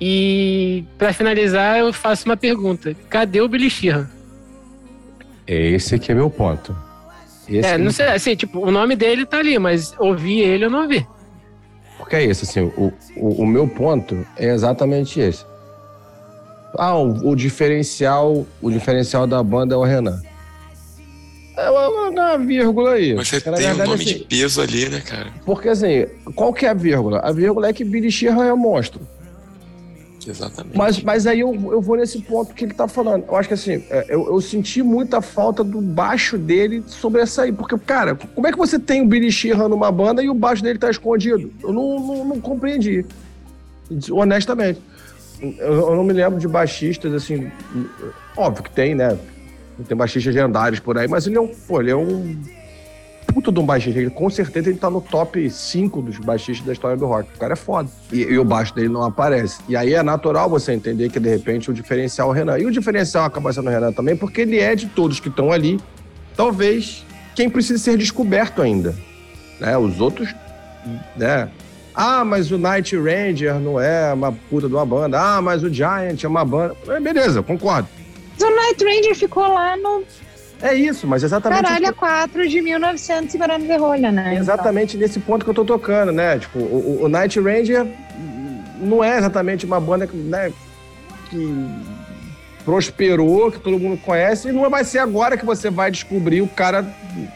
E pra finalizar, eu faço uma pergunta: cadê o Billy Sheehan? Esse aqui é meu ponto. Esse É, não sei, assim, tipo, o nome dele tá ali, mas ouvir ele eu não ouvi. Porque é isso, assim, o, o, o meu ponto é exatamente esse. Ah, o, o diferencial, o diferencial da banda é o Renan. É uma, uma- uma vírgula aí. Mas você tem um verdade, nome assim, de peso ali, né, cara? Porque assim, qual que é a vírgula? A vírgula é que Billy Sheehan é um monstro. Exatamente. Mas, mas aí eu, eu vou nesse ponto que ele tá falando. Eu acho que assim, é, eu, eu senti muita falta do baixo dele sobressair. Porque, cara, como é que você tem o Billy Sheehan numa banda e o baixo dele tá escondido? Eu não, não, não compreendi. Honestamente. Eu, eu não me lembro de baixistas, assim. Óbvio que tem, né? Tem baixistas lendários por aí, mas ele é um. Pô, ele é um. Puta de um baixista. Ele, com certeza ele tá no top 5 dos baixistas da história do rock. O cara é foda. E, e o baixo dele não aparece. E aí é natural você entender que, de repente, o diferencial é o Renan. E o diferencial acaba sendo o Renan também, porque ele é de todos que estão ali, talvez quem precisa ser descoberto ainda. Né? Os outros, né? Ah, mas o Night Ranger não é uma puta de uma banda. Ah, mas o Giant é uma banda. Beleza, concordo. Mas o Night Ranger ficou lá no É isso, mas exatamente. Caralho 4 de 1900 segurando de rolha, né? Exatamente nesse ponto que eu tô tocando, né? Tipo, o, o- Night Ranger não é exatamente uma banda que, né, que prosperou, que todo mundo conhece, e não vai ser agora que você vai descobrir o cara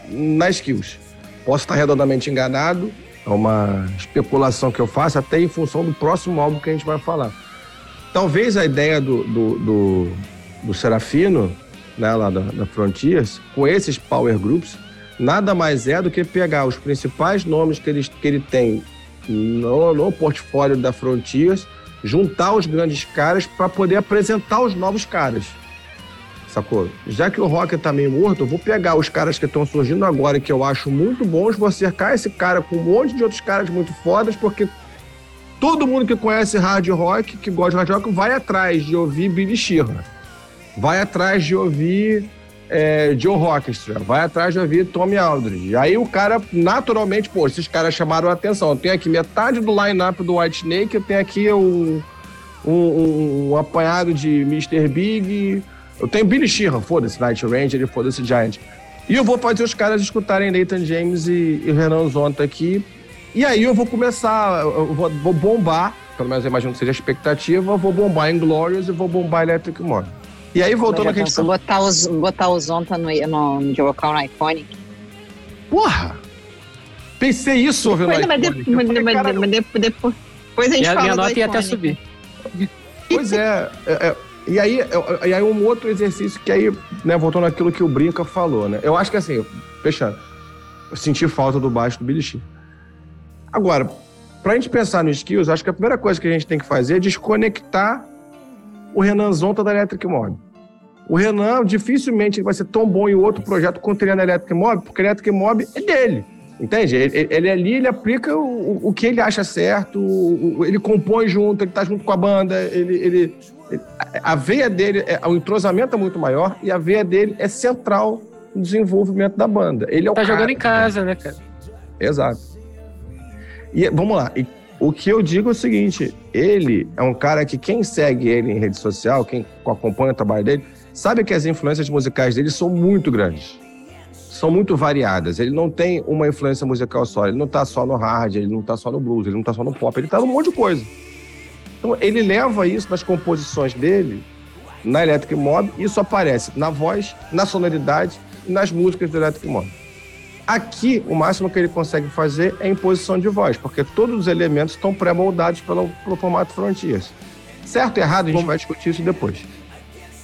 nas skills. Posso estar redondamente enganado, é uma especulação que eu faço, até em função do próximo álbum que a gente vai falar. Talvez a ideia do, do, do, do Serafino, né, lá da, da Frontiers, com esses power groups, nada mais é do que pegar os principais nomes que ele, que ele tem no, no portfólio da Frontiers, juntar os grandes caras para poder apresentar os novos caras. Sacou? Já que o rock tá meio morto, eu vou pegar os caras que estão surgindo agora e que eu acho muito bons, vou cercar esse cara com um monte de outros caras muito fodas, porque todo mundo que conhece hard rock, que gosta de hard rock, vai atrás de ouvir Billy Sheehan. Vai atrás de ouvir é, Joe Rockestra, vai atrás de ouvir Tommy Aldridge. Aí o cara, naturalmente, pô, esses caras chamaram a atenção. Tenho aqui metade do line-up do White Snake, eu tenho aqui um, um, um- apanhado de Mr. Big, eu tenho Billy Sheehan, foda-se Night Ranger foda-se Giant. E eu vou fazer os caras escutarem Nathan James e, e Renan Zonta aqui. E aí eu vou começar, eu vou, vou bombar, pelo menos eu imagino que seja a expectativa, eu vou bombar Inglorious e vou bombar Electric Mob. E aí, voltando Já aqui. pensou botar os, botar os Zonta no, no, no vocal no Iconic? Porra! Pensei isso ouvindo Mas, mas, de- mas, falei, mas, mas de- depois, depois a gente Minha, fala minha do nota ia até subir. Pois é, é, é, e aí, é, e aí um outro exercício que aí, né, voltando àquilo que o Brinca falou, né? Eu acho que assim, fechando, eu senti falta do baixo do Billy. Agora, pra gente pensar no skills, acho que a primeira coisa que a gente tem que fazer é desconectar o Renan Zonta da Electric Mob. O Renan dificilmente vai ser tão bom em outro projeto quanto ele é na Electric Mob, porque a Electric Mob é dele. Entende? Ele, ele ali, ele aplica o, o que ele acha certo, o- ele compõe junto, ele tá junto com a banda, ele, ele- a veia dele, é, o entrosamento é muito maior e a veia dele é central no desenvolvimento da banda. Ele é o Tá cara- jogando em casa, né, cara? Exato. E vamos lá. E o que eu digo é o seguinte: ele é um cara que quem segue ele em rede social, quem acompanha o trabalho dele, sabe que as influências musicais dele são muito grandes. São muito variadas. Ele não tem uma influência musical só. Ele não tá só no hard, ele não tá só no blues, ele não tá só no pop, ele tá num monte de coisa. Então ele leva isso nas composições dele, na Electric Mob, e isso aparece na voz, na sonoridade e nas músicas do Electric Mob. Aqui, o máximo que ele consegue fazer é imposição de voz, porque todos os elementos estão pré-moldados pelo, pelo formato Frontiers. Certo e errado, a gente vai discutir isso depois.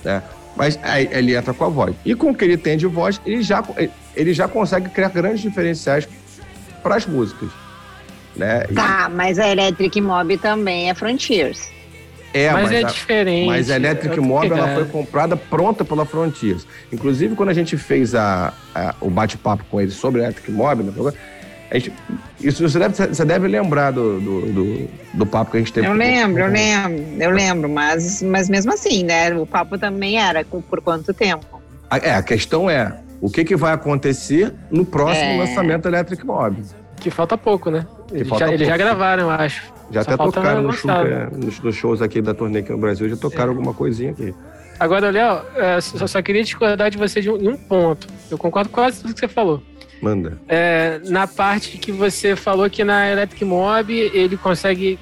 né? Mas aí ele entra com a voz. E com o que ele tem de voz, ele já, ele já consegue criar grandes diferenciais para as músicas. Né? E- Tá, mas a Electric Mob também é Frontiers. É, mas, é a- diferente. Mas a Electric é outra Mob ela foi comprada pronta pela Frontiers. Inclusive, quando a gente fez a, a- o bate-papo com ele sobre a Electric Mob, gente- isso você deve, você deve lembrar do, do, do, do papo que a gente teve. Eu com- lembro, eu lembro, eu lembro, mas, mas mesmo assim, né? O papo também era com- por quanto tempo? A- É, a questão é, o que, que vai acontecer no próximo É. lançamento da Electric Mob? Que falta pouco, né? Eles, já, eles já gravaram, eu acho. Já Só até tocaram no show, é, nos, nos shows aqui da turnê aqui no Brasil, já tocaram alguma coisinha aqui. Agora, Léo, é, só, só queria discordar de você de um, um ponto. Eu concordo com quase tudo que você falou. Manda. É, na parte que você falou que na Electric Mob ele consegue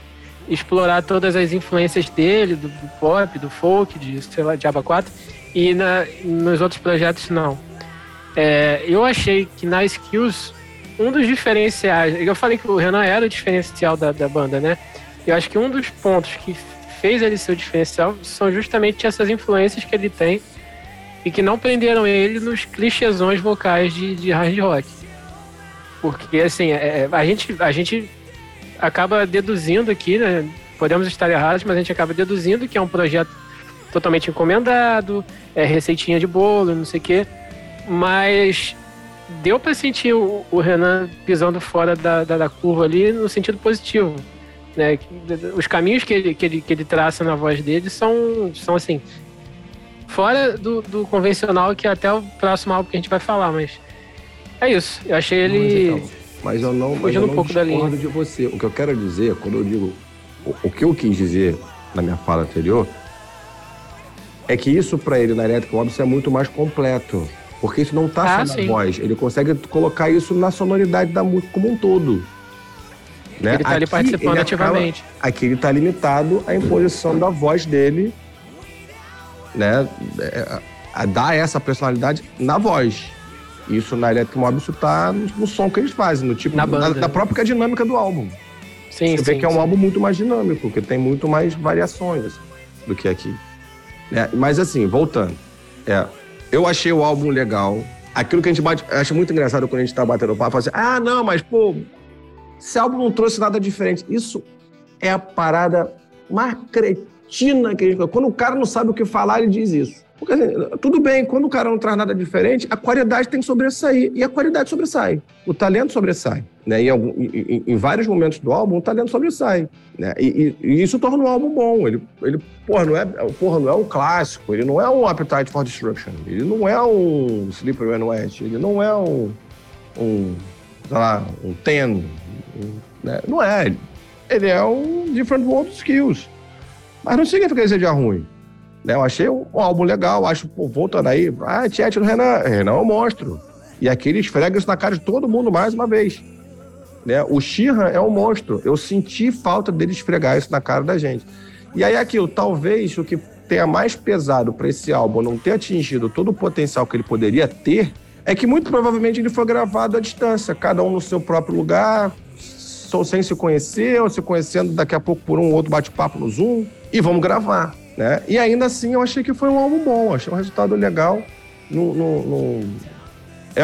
explorar todas as influências dele, do, do pop, do folk, de, sei lá, de Aba 4, e na, nos outros projetos não. É, eu achei que na Skills, um dos diferenciais, eu falei que o Renan era o diferencial da, da banda, né? Eu acho que um dos pontos que fez ele ser o diferencial são justamente essas influências que ele tem e que não prenderam ele nos clichêsões vocais de, de hard rock. Porque, assim, é, a, gente, a gente acaba deduzindo aqui, né? Podemos estar errados, mas a gente acaba deduzindo que é um projeto totalmente encomendado, é receitinha de bolo, não sei o quê. Mas deu para sentir o, o, Renan pisando fora da, da, da, curva ali no sentido positivo. Né? Os caminhos que ele, que, ele, que ele traça na voz dele são, são assim, fora do, do convencional, que é até o próximo álbum que a gente vai falar, mas é isso. Eu achei ele. Mas, então, mas eu não, mas eu um não pouco da linha. de você. O que eu quero dizer, quando eu digo. O, o que eu quis dizer na minha fala anterior é que isso para ele na Electric Orbis é muito mais completo. Porque isso não tá Ah, só sim. na voz. Ele consegue colocar isso na sonoridade da música como um todo. Né? Ele tá ali participando ele ativamente. acaba- aqui ele tá limitado à imposição da voz dele, né? É, A dar essa personalidade na voz. Isso na Electric Mob, isso tá no, no som que eles fazem, no tipo Na banda. da própria dinâmica do álbum. Sim, Você vê sim, que é um sim. álbum muito mais dinâmico, que tem muito mais variações do que aqui. né? mas assim, voltando. É, eu achei o álbum legal. Aquilo que a gente bate, eu acho muito engraçado quando a gente tá batendo papo, assim, ah, não, mas pô, esse álbum não trouxe nada diferente. Isso é a parada mais cretina que a gente... Quando o cara não sabe o que falar, ele diz isso. Porque, assim, tudo bem, quando o cara não traz nada diferente, a qualidade tem que sobressair. E a qualidade sobressai. O talento sobressai. Né? Em, algum- em- em- vários momentos do álbum, o talento sobressai. Né? E, e- e isso torna o álbum bom. Ele, ele porra, não é, porra, não é um clássico, ele não é um Appetite for Destruction, ele não é um Slippery When Wet, ele não é um, um sei lá, um Ten. um- né? Não é. Ele é um Different World Skills. Mas não significa que seja ruim. Né? Eu achei um, um álbum legal, acho, pô, voltando aí, ah, Tietchan do Renan, Renan é um monstro. E aqui ele esfrega isso na cara de todo mundo mais uma vez. Né? O Sheeran é um monstro. Eu senti falta dele esfregar isso na cara da gente. E aí aquilo, talvez o que tenha mais pesado para esse álbum não ter atingido todo o potencial que ele poderia ter, é que muito provavelmente ele foi gravado à distância, cada um no seu próprio lugar, sem se conhecer, ou se conhecendo daqui a pouco por um outro bate-papo no Zoom, e vamos gravar. Né? E ainda assim eu achei que foi um álbum bom, achei um resultado legal. No- é,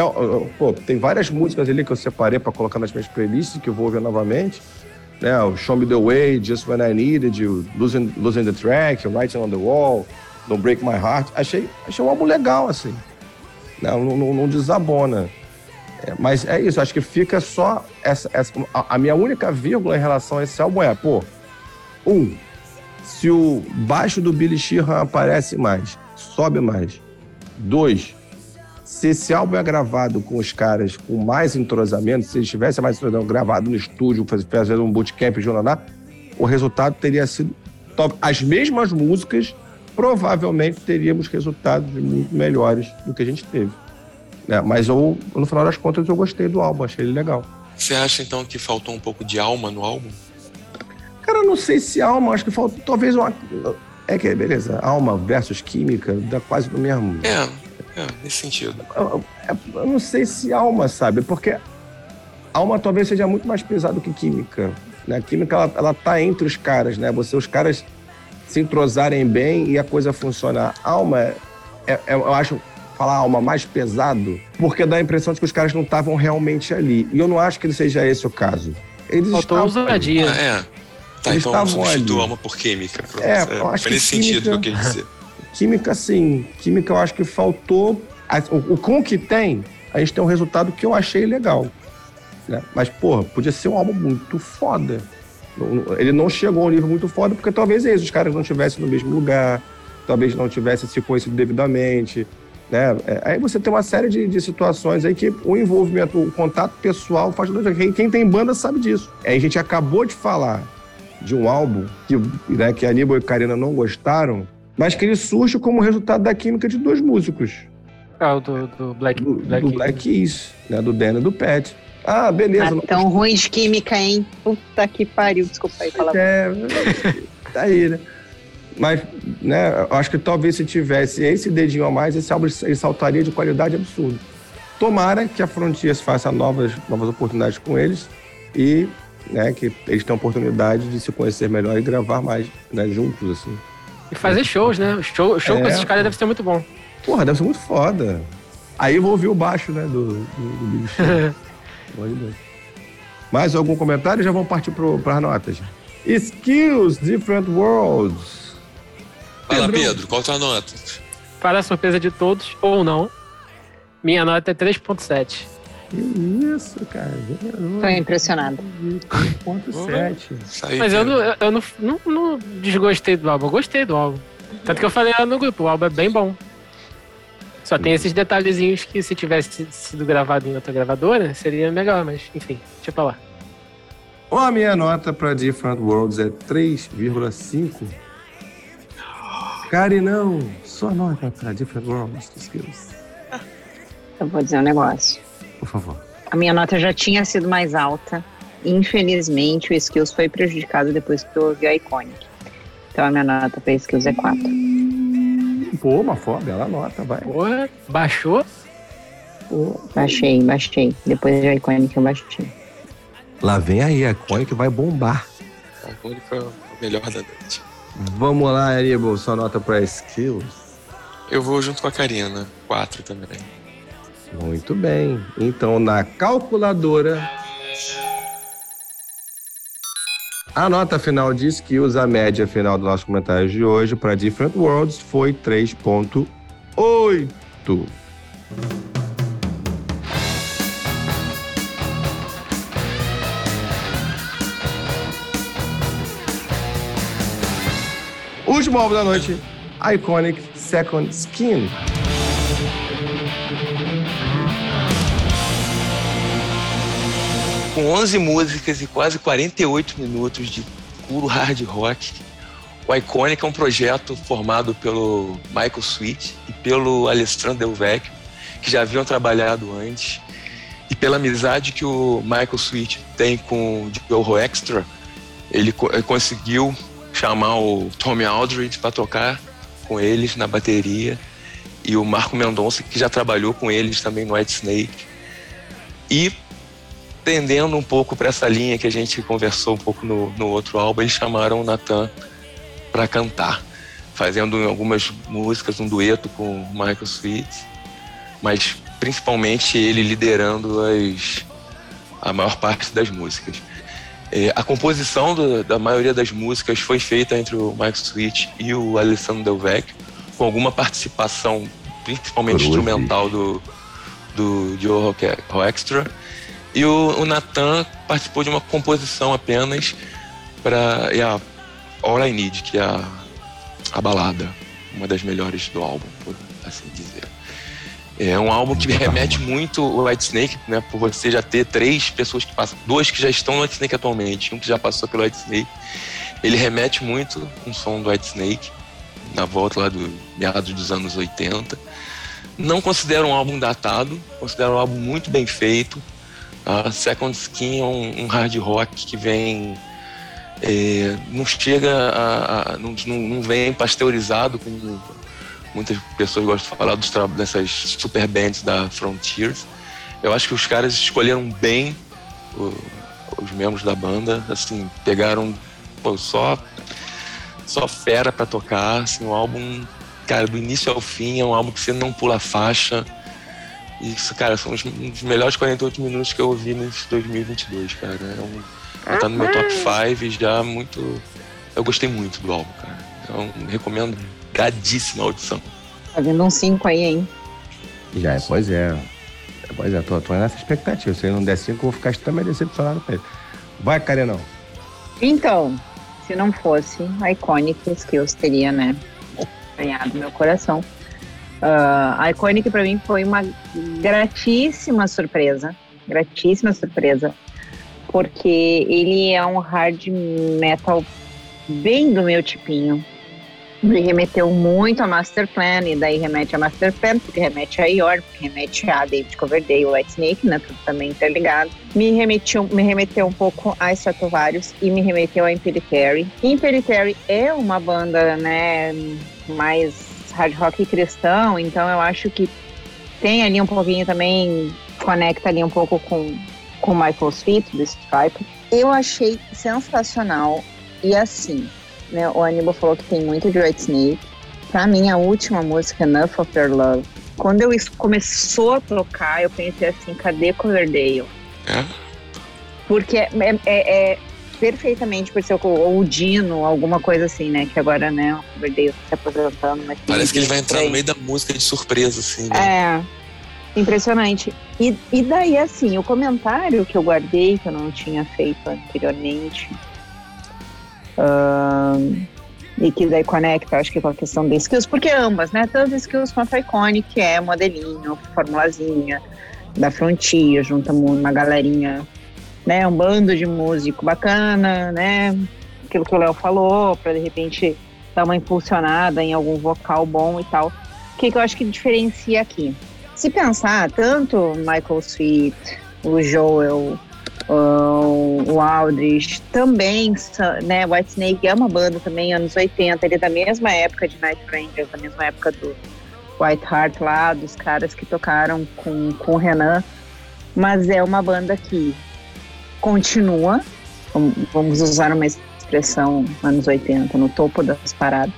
pô, tem várias músicas ali que eu separei para colocar nas minhas playlists que eu vou ouvir novamente. Né? O Show Me The Way, Just When I Needed Losing, Losing The Track, Writing On The Wall, Don't Break My Heart. Achei, achei um álbum legal, assim. Né? Não, não, não desabona. É, mas é isso, acho que fica só essa, essa- a, a minha única vírgula em relação a esse álbum é, pô, um, se o baixo do Billy Sheehan aparece mais, sobe mais. Dois, se esse álbum é gravado com os caras com mais entrosamento, se eles tivessem mais entrosamento gravado no estúdio, faz- fazendo um bootcamp de Jonaná, o resultado teria sido top. As mesmas músicas, provavelmente teríamos resultados muito melhores do que a gente teve. né? Mas eu, no final das contas, eu gostei do álbum, achei ele legal. Você acha então que faltou um pouco de alma no álbum? Cara, eu não sei se alma, acho que falta talvez uma. É que, beleza, alma versus química, dá quase no mesmo. É, é, nesse sentido. Eu, eu- eu não sei se alma, sabe? Porque alma talvez seja muito mais pesado que química. Né? A química, ela, ela tá entre os caras, né? Você, os caras se entrosarem bem e a coisa funcionar. Alma, é, é- eu acho, falar alma mais pesado, porque dá a impressão de que os caras não estavam realmente ali. E eu não acho que seja esse o caso. Eles Faltou estavam ali. ousadia. Ah, é. Tá, Eles então estavam substitua ali. alma por química. Pronto. É, É, eu acho foi que nesse sentido que eu química- quis dizer. Química, sim. Química, eu acho que faltou. a- O, com o que tem, a gente tem um resultado que eu achei legal. né? Mas, porra, podia ser um álbum muito foda. Ele não chegou a um nível muito foda, porque talvez eles, os caras não estivessem no mesmo lugar, talvez não tivessem se conhecido devidamente. Né? É, Aí você tem uma série de, de situações aí que o envolvimento, o contato pessoal faz toda quem, quem tem banda sabe disso. Aí a gente acabou de falar de um álbum que, né, que Aníbal e Karina não gostaram, mas que ele surge como resultado da química de dois músicos, Ah, o do, do Black, do Black, do Black Keys, né, do Dan e do Pat. Ah, beleza. Ah, tão ruim de química, hein? Puta que pariu, desculpa aí falar. É, tá aí, né? Mas, né, acho que talvez se tivesse esse dedinho a mais, esse álbum ele saltaria de qualidade absurda. Tomara que a Frontiers faça novas, novas oportunidades com eles e né, que eles tenham oportunidade de se conhecer melhor e gravar mais né, juntos, assim. E fazer shows, né? O show, show com É, esses caras deve ser muito bom. Porra, deve ser muito foda. Aí eu vou ouvir o baixo, né, do, do. Mais algum comentário? Já vamos partir para as notas. Skills, Different Worlds. Fala, Pedro. Pedro, qual a tua nota? Para a surpresa de todos, ou não, minha nota é 3.7. Que isso, cara. Tô impressionada. 3.7. Isso aí, Mas eu, não, eu- não, não, não desgostei do álbum, eu gostei do álbum. Tanto que eu falei lá no grupo, o álbum é bem bom. Só tem esses detalhezinhos que se tivesse sido gravado em outra gravadora, seria melhor, mas enfim, deixa pra lá. A minha nota para Different Worlds é 3,5. Kari, não. Sua nota para Different Worlds, Skills. Eu vou dizer um negócio. Por favor. A minha nota já tinha sido mais alta. Infelizmente, o Skills foi prejudicado depois que eu ouvi a Iconic. Então a minha nota para Skills é 4. Pô, uma foda, bela nota, vai. Porra, baixou? Pô. Baixei, baixei. Depois da Iconic eu baixei. Lá vem aí, a Iconic vai bombar. A única o melhor da noite. Vamos lá, Aníbal, sua nota para Skills. Eu vou junto com a Karina, quatro também. Muito bem. Então, na calculadora. A nota final de skills, a média final do nosso comentário de hoje para Different Worlds foi 3.8. Último álbum da noite, Iconic Second Skin. Com 11 músicas e quase 48 minutos de puro hard rock, o Iconic é um projeto formado pelo Michael Sweet e pelo Alessandro Del Vecchio, que já haviam trabalhado antes, e pela amizade que o Michael Sweet tem com o Joe Extra, ele co- ele conseguiu chamar o Tommy Aldridge para tocar com eles na bateria. E o Marco Mendonça, que já trabalhou com eles também no White Snake. E tendendo um pouco para essa linha que a gente conversou um pouco no, no outro álbum, eles chamaram o Nathan para cantar, fazendo algumas músicas, um dueto com o Michael Sweet, mas principalmente ele liderando as, a maior parte das músicas. É, a composição do- da maioria das músicas foi feita entre o Michael Sweet e o Alessandro Del Vecchio, com alguma participação, principalmente Cruzes. instrumental do, do Joe Roextra. E o, o Nathan participou de uma composição apenas para a All I Need, que é a, a balada, uma das melhores do álbum, por assim dizer. É um álbum que remete muito o White Snake, né? Por você já ter três pessoas que passam, dois que já estão no White Snake atualmente, um que já passou pelo White Snake. Ele remete muito um som do White Snake, na volta lá do meados dos anos 80. Não considero um álbum datado, considero um álbum muito bem feito. A Second Skin é um, um hard rock que vem. é, não chega a. a- não, não, vem pasteurizado, como muitas pessoas gostam de falar dos, dessas super bands da Frontiers. Eu acho que os caras escolheram bem o- os membros da banda, assim, pegaram pô, só, só fera pra tocar, assim, um álbum, cara, do início ao fim, é um álbum que você não pula faixa. Isso, cara, são os, um dos melhores 48 minutos que eu ouvi nesse 2022, cara. É um, já tá no meu top 5 já muito. Eu gostei muito do álbum, cara. Então, recomendo gadíssima audição. Tá vindo um 5 aí, hein? Já, é, pois é. Pois é, tô, tô nessa expectativa. Se ele não der cinco, eu vou ficar extremamente decepcionado com ele. Vai, Karenão. Então, se não fosse a Iconic Skills, teria, né, ganhado meu coração. Ah, a Iconic pra mim foi uma gratíssima surpresa, gratíssima surpresa, porque ele é um hard metal bem do meu tipinho. me remeteu muito a Master Plan, e daí remete a Master Plan, porque remete a York, porque remete a David Coverdale, White Snake, né? Tudo também interligado. Me remeteu, me remeteu um pouco a Stratovarius e me remeteu a Imperitere. Imperitere é uma banda, né, mais hard rock cristão, então eu acho que tem ali um pouquinho também, conecta ali um pouco com, com Michael's Feet, do Stripe. Eu achei sensacional e assim, né, o Aníbal falou que tem muito de White Snake. Pra mim, a última música, Enough of Your Love, quando eu isso começou a tocar, eu pensei assim, cadê Coverdale? É? Porque é, é- é perfeitamente por ser o, o Dino, alguma coisa assim, né? Que agora, né, o Coverdale tá se aposentando. Mas Parece que ele vai entrar no meio da música de surpresa, assim, né? É, impressionante. E, e daí, assim, o comentário que eu guardei, que eu não tinha feito anteriormente, ahn, e que daí conecta, acho que com a questão da skills, porque ambas, né? Tanto skills quanto a Iconic, que é modelinho, formulazinha, da Frontier, junta uma galerinha, né? Um bando de músico bacana, né? Aquilo que o Léo falou, para de repente dar uma impulsionada em algum vocal bom e tal. O que, que eu acho que diferencia aqui? Se pensar, tanto Michael Sweet, o Joel, o o Aldrich, também, né, Whitesnake é uma banda também, anos 80, ele é da mesma época de Night Rangers, da mesma época do White Heart lá, dos caras que tocaram com, com o Renan, mas é uma banda que continua, vam- vamos usar uma expressão anos 80, no topo das paradas,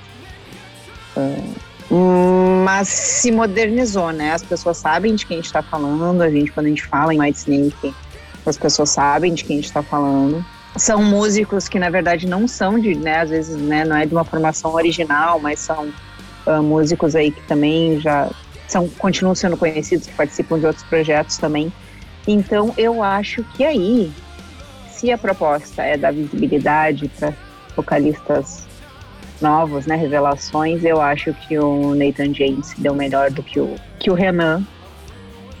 mas se modernizou, né? As pessoas sabem de quem a gente está falando. A gente, quando a gente fala em White Snake, as pessoas sabem de quem a gente está falando. São músicos que, na verdade, não são de, né? Às vezes, né? Não é de uma formação original, mas são ah, músicos aí que também já são, continuam sendo conhecidos, que participam de outros projetos também. Então, eu acho que aí, se a proposta é dar visibilidade para vocalistas novos, né, revelações, eu acho que o Nathan James deu melhor do que o, que o Renan,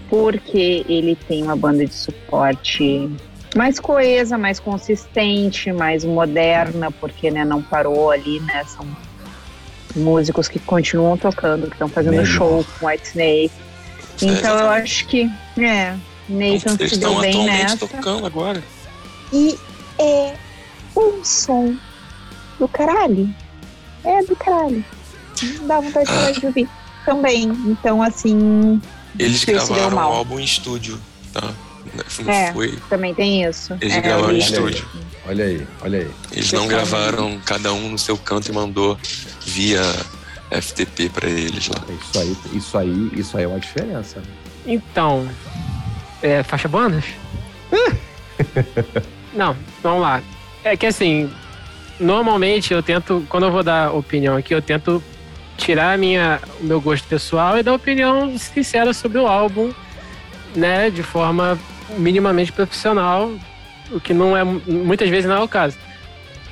porque ele tem uma banda de suporte mais coesa, mais consistente, mais moderna, porque né, não parou ali, né, são músicos que continuam tocando, que estão fazendo Melhor. show com White Snake. Então eu acho que, é, Nathan Eles se deu bem nessa. tocando agora. E é um som do caralho. É do caralho. Dá vontade de falar de ouvir também. Então, assim, Eles gravaram um mal. álbum em estúdio, tá? Não É. foi. também tem isso. Eles É, gravaram em estúdio. Olha aí, olha aí. Eles não gravaram cada um no seu canto e mandou via FTP pra eles lá. Isso aí, isso aí, isso aí é uma diferença. né? Então, é, faixa bônus? Não, vamos lá. É que assim, normalmente eu tento, quando eu vou dar opinião aqui, eu tento tirar minha, o meu gosto pessoal e dar opinião sincera sobre o álbum, né, de forma minimamente profissional, o que não é muitas vezes não é o caso.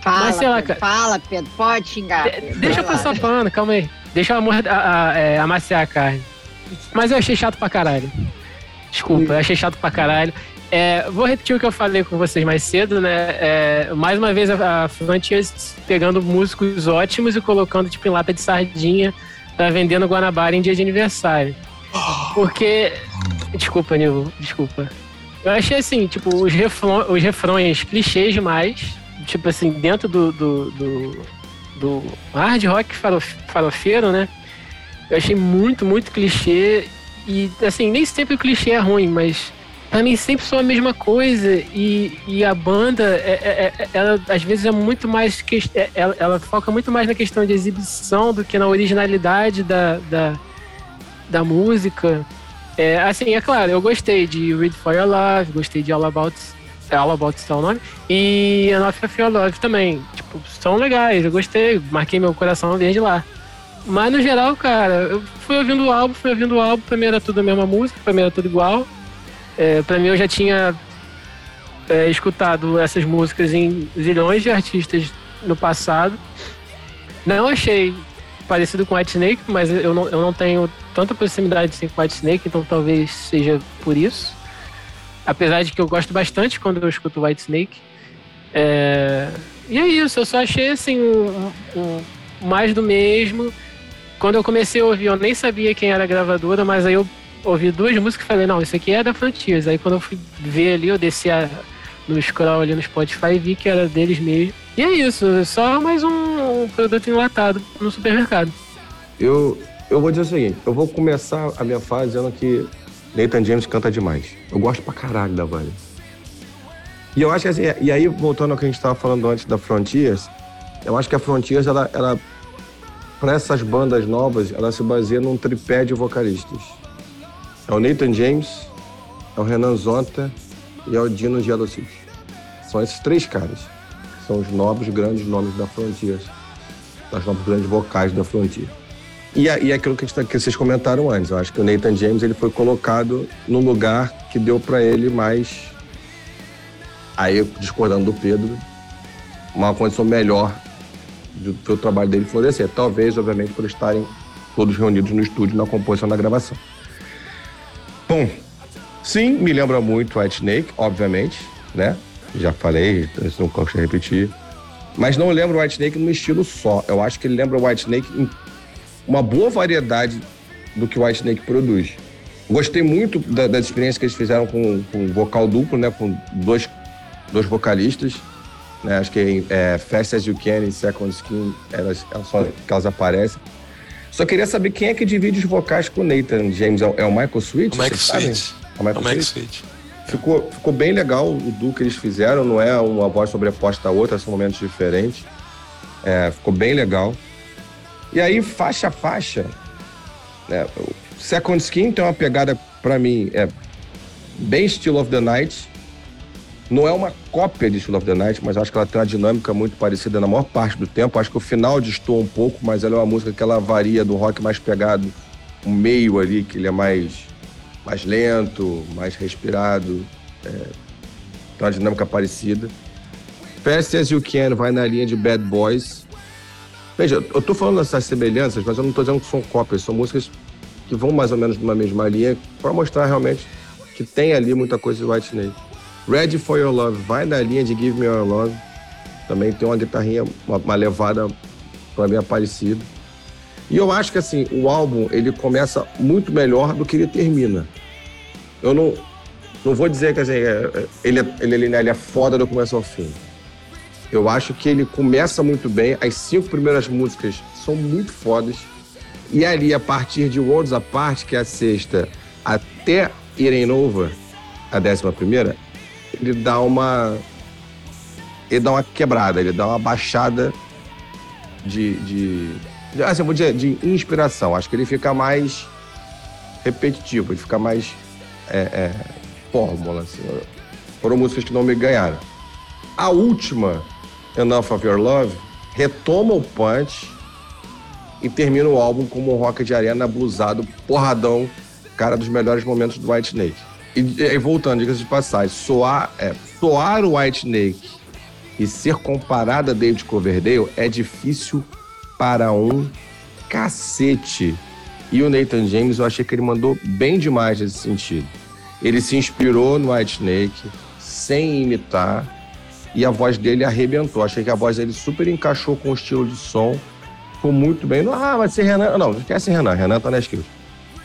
Fala, Mas sei lá, Pedro, fala, Pedro. Pode xingar. De- Pedro, deixa eu passar pano, calma aí. Deixa eu a, a, é, amaciar a carne. Mas eu achei chato pra caralho. Desculpa, eu achei chato pra caralho. É, vou repetir o que eu falei com vocês mais cedo, né? É, mais uma vez a, a Frontiers pegando músicos ótimos e colocando tipo em lata de sardinha pra vender no Guanabara em dia de aniversário. Porque. Desculpa, Nil, desculpa. Eu achei assim, tipo, os, refrões, os refrões clichês demais. Tipo assim, dentro do, do, do, do hard rock farof- farofeiro, né? Eu achei muito, muito clichê. E, assim, nem sempre o clichê é ruim, mas pra mim sempre sou a mesma coisa. E, e a banda, é, é- é- ela às vezes é muito mais. que- é- Ela, ela foca muito mais na questão de exibição do que na originalidade da, da, da música. É, assim, é claro, eu gostei de Read For Your Love, gostei de All About. é All About é o nome. E Enough of Your Love também. Tipo, são legais, eu gostei, marquei meu coração desde lá. Mas no geral, cara, eu fui ouvindo o álbum, fui ouvindo o álbum, pra mim era tudo a mesma música, pra mim era tudo igual. É, pra mim eu já tinha é, escutado essas músicas em zilhões de artistas no passado. Não achei parecido com White Snake, mas eu não, eu não tenho tanta proximidade assim, com White Snake, então talvez seja por isso. Apesar de que eu gosto bastante quando eu escuto White Snake. É, E é isso, eu só achei assim um, um- mais do mesmo. Quando eu comecei a ouvir, eu nem sabia quem era a gravadora, mas aí eu ouvi duas músicas e falei, não, isso aqui é da Frontiers. Aí quando eu fui ver ali, eu desci a- no scroll ali no Spotify e vi que era deles mesmo. E é isso, é só mais um, produto enlatado no supermercado. Eu, eu vou dizer o seguinte: eu vou começar a minha fase dizendo que Nathan James canta demais. Eu gosto pra caralho da banda. E eu acho que assim, e aí, voltando ao que a gente estava falando antes da Frontiers, eu acho que a Frontiers, ela, ela para essas bandas novas, ela se baseia num tripé de vocalistas. É o Nathan James, é o Renan Zonta e é o Dino Gelocid. São esses três caras. São os novos grandes nomes da Frontiers. Das novos grandes vocais da Frontier. E, a- e aquilo que, gente tá- que vocês comentaram antes, eu acho que o Nathan James ele foi colocado no lugar que deu para ele mais, aí discordando do Pedro, uma condição melhor do, do trabalho dele florescer. Talvez, obviamente, por estarem todos reunidos no estúdio na composição da gravação. Bom, sim, me lembra muito White Snake, obviamente, né? Já falei, não gosto repetir. Mas não lembro White Snake no estilo só. Eu acho que ele lembra White Snake em uma boa variedade do que o White Snake produz. Gostei muito da, das experiências que eles fizeram com, com vocal duplo, né? Com dois, dois vocalistas. Né? Acho que é, Fast As You Can e Second Skin, elas, elas só elas aparecem. Só queria saber quem é que divide os vocais com o Nathan James. É o- é o Michael Sweet? O? Sweet. É o Michael, O Mike Sweet? Sweet. Ficou, ficou bem legal o duo que eles fizeram, não é uma voz sobreposta à outra, são momentos diferentes. É, ficou bem legal. E aí, faixa a faixa, né, Second Skin tem uma pegada, pra mim, é bem Still of the Night. Não é uma cópia de Still of the Night, mas acho que ela tem uma dinâmica muito parecida na maior parte do tempo. Acho que o final destoa um pouco, mas ela é uma música que ela varia do rock mais pegado, o meio ali, que ele é mais mais lento, mais respirado, é, tem uma dinâmica parecida. Fast As You Can vai na linha de Bad Boys. Veja, eu tô falando dessas semelhanças, mas eu não tô dizendo que são cópias, são músicas que vão mais ou menos numa mesma linha para mostrar realmente que tem ali muita coisa de White Snake. Ready for Your Love vai na linha de Give Me Your Love. Também tem uma guitarrinha, uma, uma levada para mim é parecida. E eu acho que assim, o álbum ele começa muito melhor do que ele termina. Eu não, não vou dizer que assim, é- é- ele, é, ele, ele, ele é foda do começo ao fim. Eu acho que ele começa muito bem, as cinco primeiras músicas são muito fodas. E ali, a partir de Worlds Apart, que é a sexta, até Irem Over, a décima primeira, ele dá uma. Ele dá uma quebrada, ele dá uma baixada de. de, de assim, vou dizer, de inspiração. Acho que ele fica mais repetitivo, ele fica mais é, é, fórmula. Assim. Foram músicas que não me ganharam. A última, Enough of Your Love, retoma o punch e termina o álbum como um rock de arena blusado, porradão, cara dos melhores momentos do White Snake. E, e voltando, diga-se de passagem, soar, é, soar o White Snake e ser comparado a David Coverdale é difícil para um cacete. E o Nathan James, eu achei que ele mandou bem demais nesse sentido. Ele se inspirou no White Snake, sem imitar, e a voz dele arrebentou. Achei que a voz dele super encaixou com o estilo de som, ficou muito bem. Ah, vai ser Renan. Não, não esquece Renan, Renan tá na esquerda.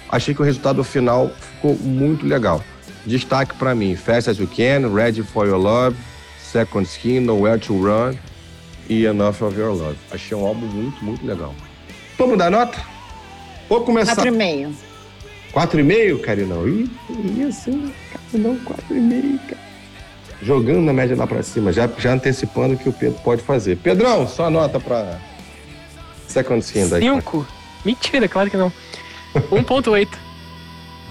Achei que o resultado final ficou muito legal. Destaque pra mim: Fast as You Can, Ready for Your Love, Second Skin, Nowhere to Run e Enough of Your Love. Achei um álbum muito, muito legal. Vamos dar nota? Vou começar. 4,5. 4,5, Carinão? Ih, isso? Carinão, 4,5, cara. Jogando na média lá pra cima, já, já antecipando o que o Pedro pode fazer. Pedrão, sua nota pra Second Skin daí. Cinco? Mentira, claro que não. 1.8.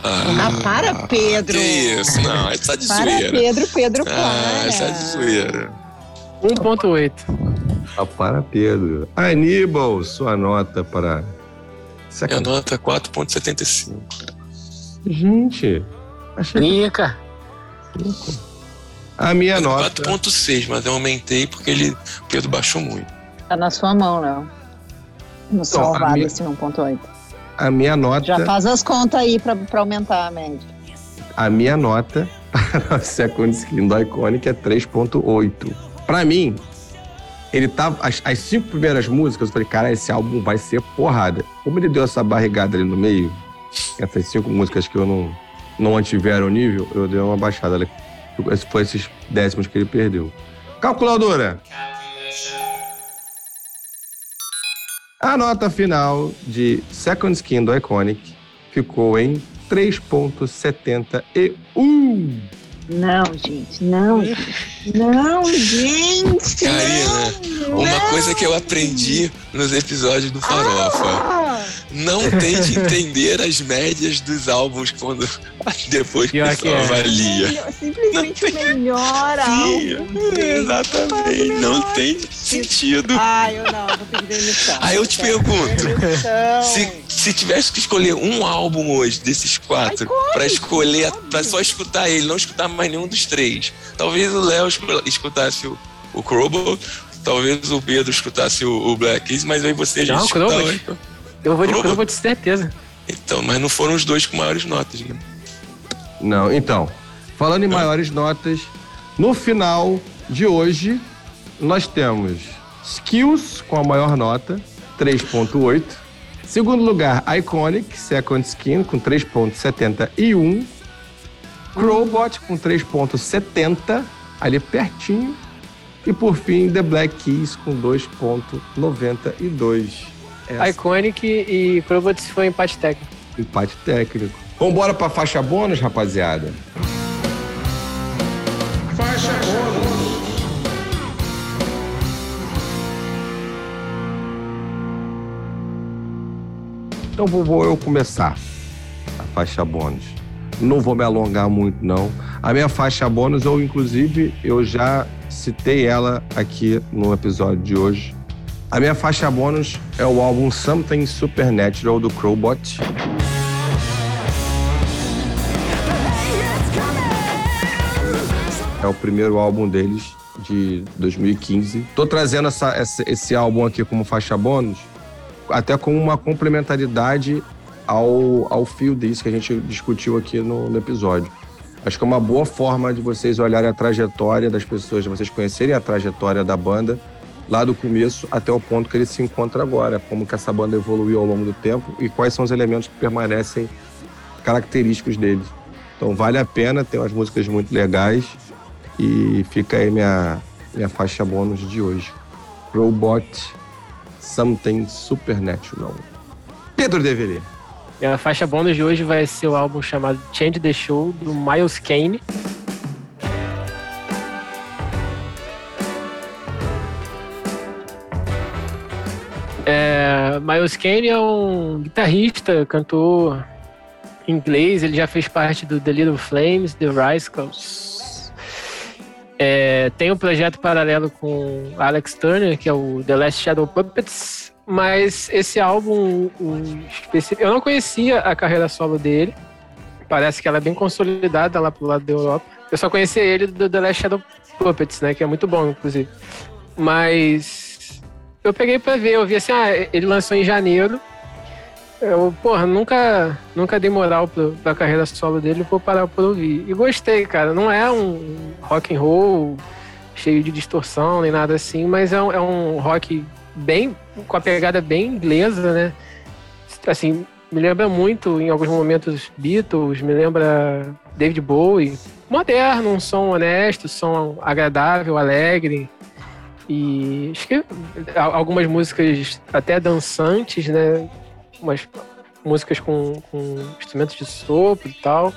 Ah, para, Pedro. Que isso? Não, aí tá de Para, zoeira. Pedro, Pedro, Ah, para. isso é de zoeira. 1.8. Ah, para, Pedro. Aníbal, sua nota para Minha nota é 4.75. Gente, achei Brinca. a minha nota. 4.6, mas eu aumentei porque ele, o Pedro baixou muito. Tá na sua mão, Léo. No a salvado minha- esse 1.8. A minha nota. Já faz as contas aí pra, pra aumentar a média. A minha nota para a Second Skin do Iconic é 3.8. Para mim, ele tava. As, as cinco primeiras músicas, eu falei, cara, esse álbum vai ser porrada. Como ele deu essa barrigada ali no meio, essas cinco músicas que eu não, não mantiveram o nível, eu dei uma baixada ali. Esse foi esses décimos que ele perdeu. Calculadora! A nota final de Second Skin do Iconic ficou em 3.71. Não, gente, não, gente. Não, gente. Karina, uma coisa que eu aprendi nos episódios do Farofa. Ah, Não tente entender as médias dos álbuns quando depois que Pior que é. avalia. simplesmente o melhor Sim, álbum. exatamente. Não tem sentido. Ai, eu não, vou pedir demissão. Aí eu te pergunto, demissão. Se, se tivesse que escolher um álbum hoje, desses quatro, pra escolher, pra só escutar ele, não escutar mais nenhum dos três. Talvez o Léo escutasse o, o Crowbar, talvez o Pedro escutasse o, o Black Keys, mas aí você já escutava, Crowbar. então. Eu vou de vou de certeza. Então, mas não foram os dois com maiores notas, né? Não, então, falando em maiores notas, no final de hoje, nós temos Skills com a maior nota, 3.8. Segundo lugar, Iconic, Second Skin, com 3.71. Crowbot com 3.70, ali pertinho. E por fim, The Black Keys com 2.92. Essa Iconic e Crobots foi empate técnico. empate técnico. Vambora pra faixa bônus, rapaziada? Então vou, vou eu começar a faixa bônus. Não vou me alongar muito, não. A minha faixa bônus, eu inclusive, eu já citei ela aqui no episódio de hoje. A minha faixa bônus é o álbum Something Supernatural do Crowbot. É o primeiro álbum deles de 2015. Tô trazendo essa- esse álbum aqui como faixa bônus, até como uma complementaridade ao, ao fio disso que a gente discutiu aqui no, no episódio. Acho que é uma boa forma de vocês olharem a trajetória das pessoas, de vocês conhecerem a trajetória da banda lá do começo até o ponto que ele se encontra agora, como que essa banda evoluiu ao longo do tempo e quais são os elementos que permanecem característicos deles. Então vale a pena, tem umas músicas muito legais e fica aí minha, minha faixa bônus de hoje. Robot Something Supernatural. Pedro Deverê. E a faixa bônus de hoje vai ser o álbum chamado Change the Show, do Miles Kane. É, Miles Kane é um guitarrista, cantor inglês, ele já fez parte do The Little Flames, The Rascals. É, tem um projeto paralelo com Alex Turner, que é o The Last Shadow Puppets, mas esse álbum um, eu não conhecia a carreira solo dele. Parece que ela é bem consolidada lá pro lado da Europa. Eu só conhecia ele do The Last Shadow Puppets, né, que é muito bom, inclusive. Mas eu peguei pra ver, eu vi assim, ah, ele lançou em janeiro. Eu, porra, nunca, nunca dei moral pro, pra carreira solo dele, vou parar por ouvir. E gostei, cara. Não é um rock and roll cheio de distorção nem nada assim, mas é um, é um rock bem com a pegada bem inglesa, né? Assim, me lembra muito em alguns momentos Beatles, me lembra David Bowie. Moderno, um som honesto, som agradável, alegre. E acho que algumas músicas até dançantes, né? Umas músicas com, com instrumentos de sopro e tal.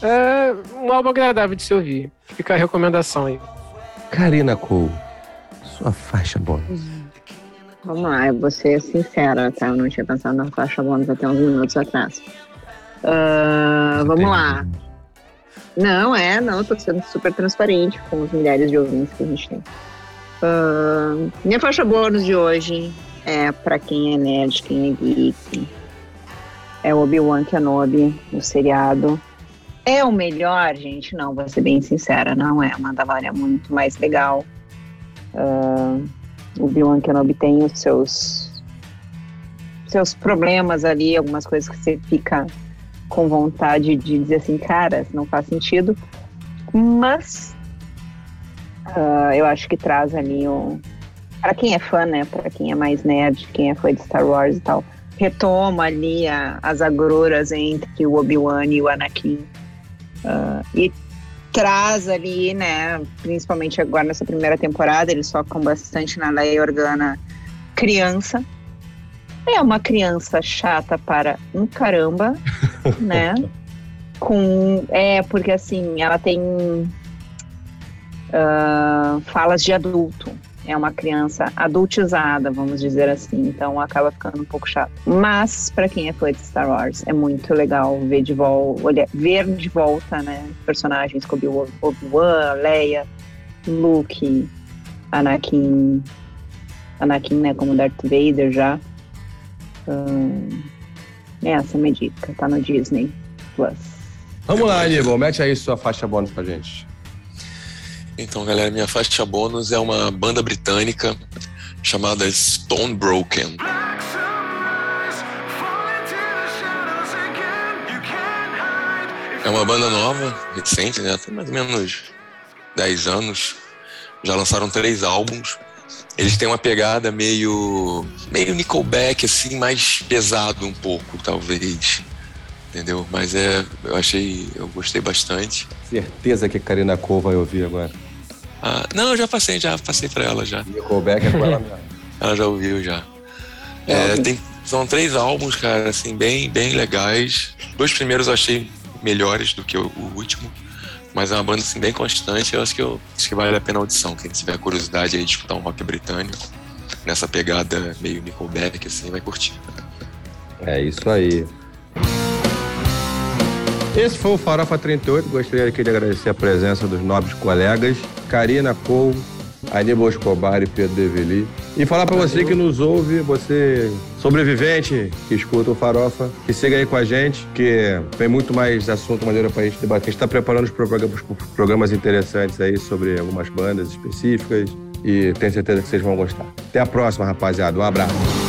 É um álbum agradável de se ouvir. Fica a recomendação aí. Karina Cole. Sua faixa bônus. Vamos lá, eu vou ser sincera, tá? Eu não tinha pensado na faixa bônus até uns minutos atrás. Ah, vamos lá. Não, é, não, tô sendo super transparente com os milhares de ouvintes que a gente tem. Ah, minha faixa bônus de hoje é pra quem é nerd, quem é geek. É Obi-Wan Kenobi, o seriado. É o melhor, gente? Não, vou ser bem sincera, não é. Mandalorian é muito mais legal. Ah, o Obi-Wan Kenobi tem os seus seus problemas ali, algumas coisas que você fica com vontade de dizer assim, cara, não faz sentido. Mas ah, eu acho que traz ali um, Pra quem é fã, né? Pra quem é mais nerd, quem é fã de Star Wars e tal, retoma ali a- as agruras entre o Obi-Wan e o Anakin. Ah, e traz ali, né? Principalmente agora nessa primeira temporada, eles focam bastante na Leia Organa criança. É uma criança chata para um caramba, né? Com. É, porque assim, ela tem ah, falas de adulto. É uma criança adultizada, vamos dizer assim. Então acaba ficando um pouco chato. Mas, para quem é fã de Star Wars, é muito legal ver de volta, ver de volta, né? Personagens como Obi- Obi-Wan, Leia, Luke, Anakin. Anakin, né? Como Darth Vader já. Hum, essa é a minha dica. Tá no Disney Plus. Vamos lá, Aníbal, mete aí sua faixa bônus pra gente. Então, galera, minha faixa bônus é uma banda britânica chamada Stone Broken. É uma banda nova, recente, né? Tem mais ou menos 10 anos. Já lançaram três álbuns. Eles têm uma pegada meio. meio Nickelback, assim, mais pesado um pouco, talvez. Entendeu? Mas é. Eu achei. Eu gostei bastante. Certeza que a Karina Cole vai ouvir agora. Ah, não, eu já passei, já passei pra ela já. Nickelback é com ela mesmo. Ela já ouviu já. É, tem- são três álbuns, cara, assim, bem, bem legais. Dois primeiros eu achei melhores do que o, o último. Mas é uma banda assim, bem constante. Eu acho que, eu, acho que vale a pena a audição. Quem tiver curiosidade aí de escutar um rock britânico, nessa pegada meio Nickelback, assim, vai curtir. É isso aí. Esse foi o Farofa 38. Gostaria aqui de agradecer a presença dos nobres colegas Karina Cole, Aníbal Escobar e Pedro Develi. E falar pra você que nos ouve, você sobrevivente que escuta o Farofa, que siga aí com a gente, que tem muito mais assunto maneiro pra gente debater. A gente tá preparando os programas, programas interessantes aí sobre algumas bandas específicas e tenho certeza que vocês vão gostar. Até a próxima, rapaziada. Um abraço.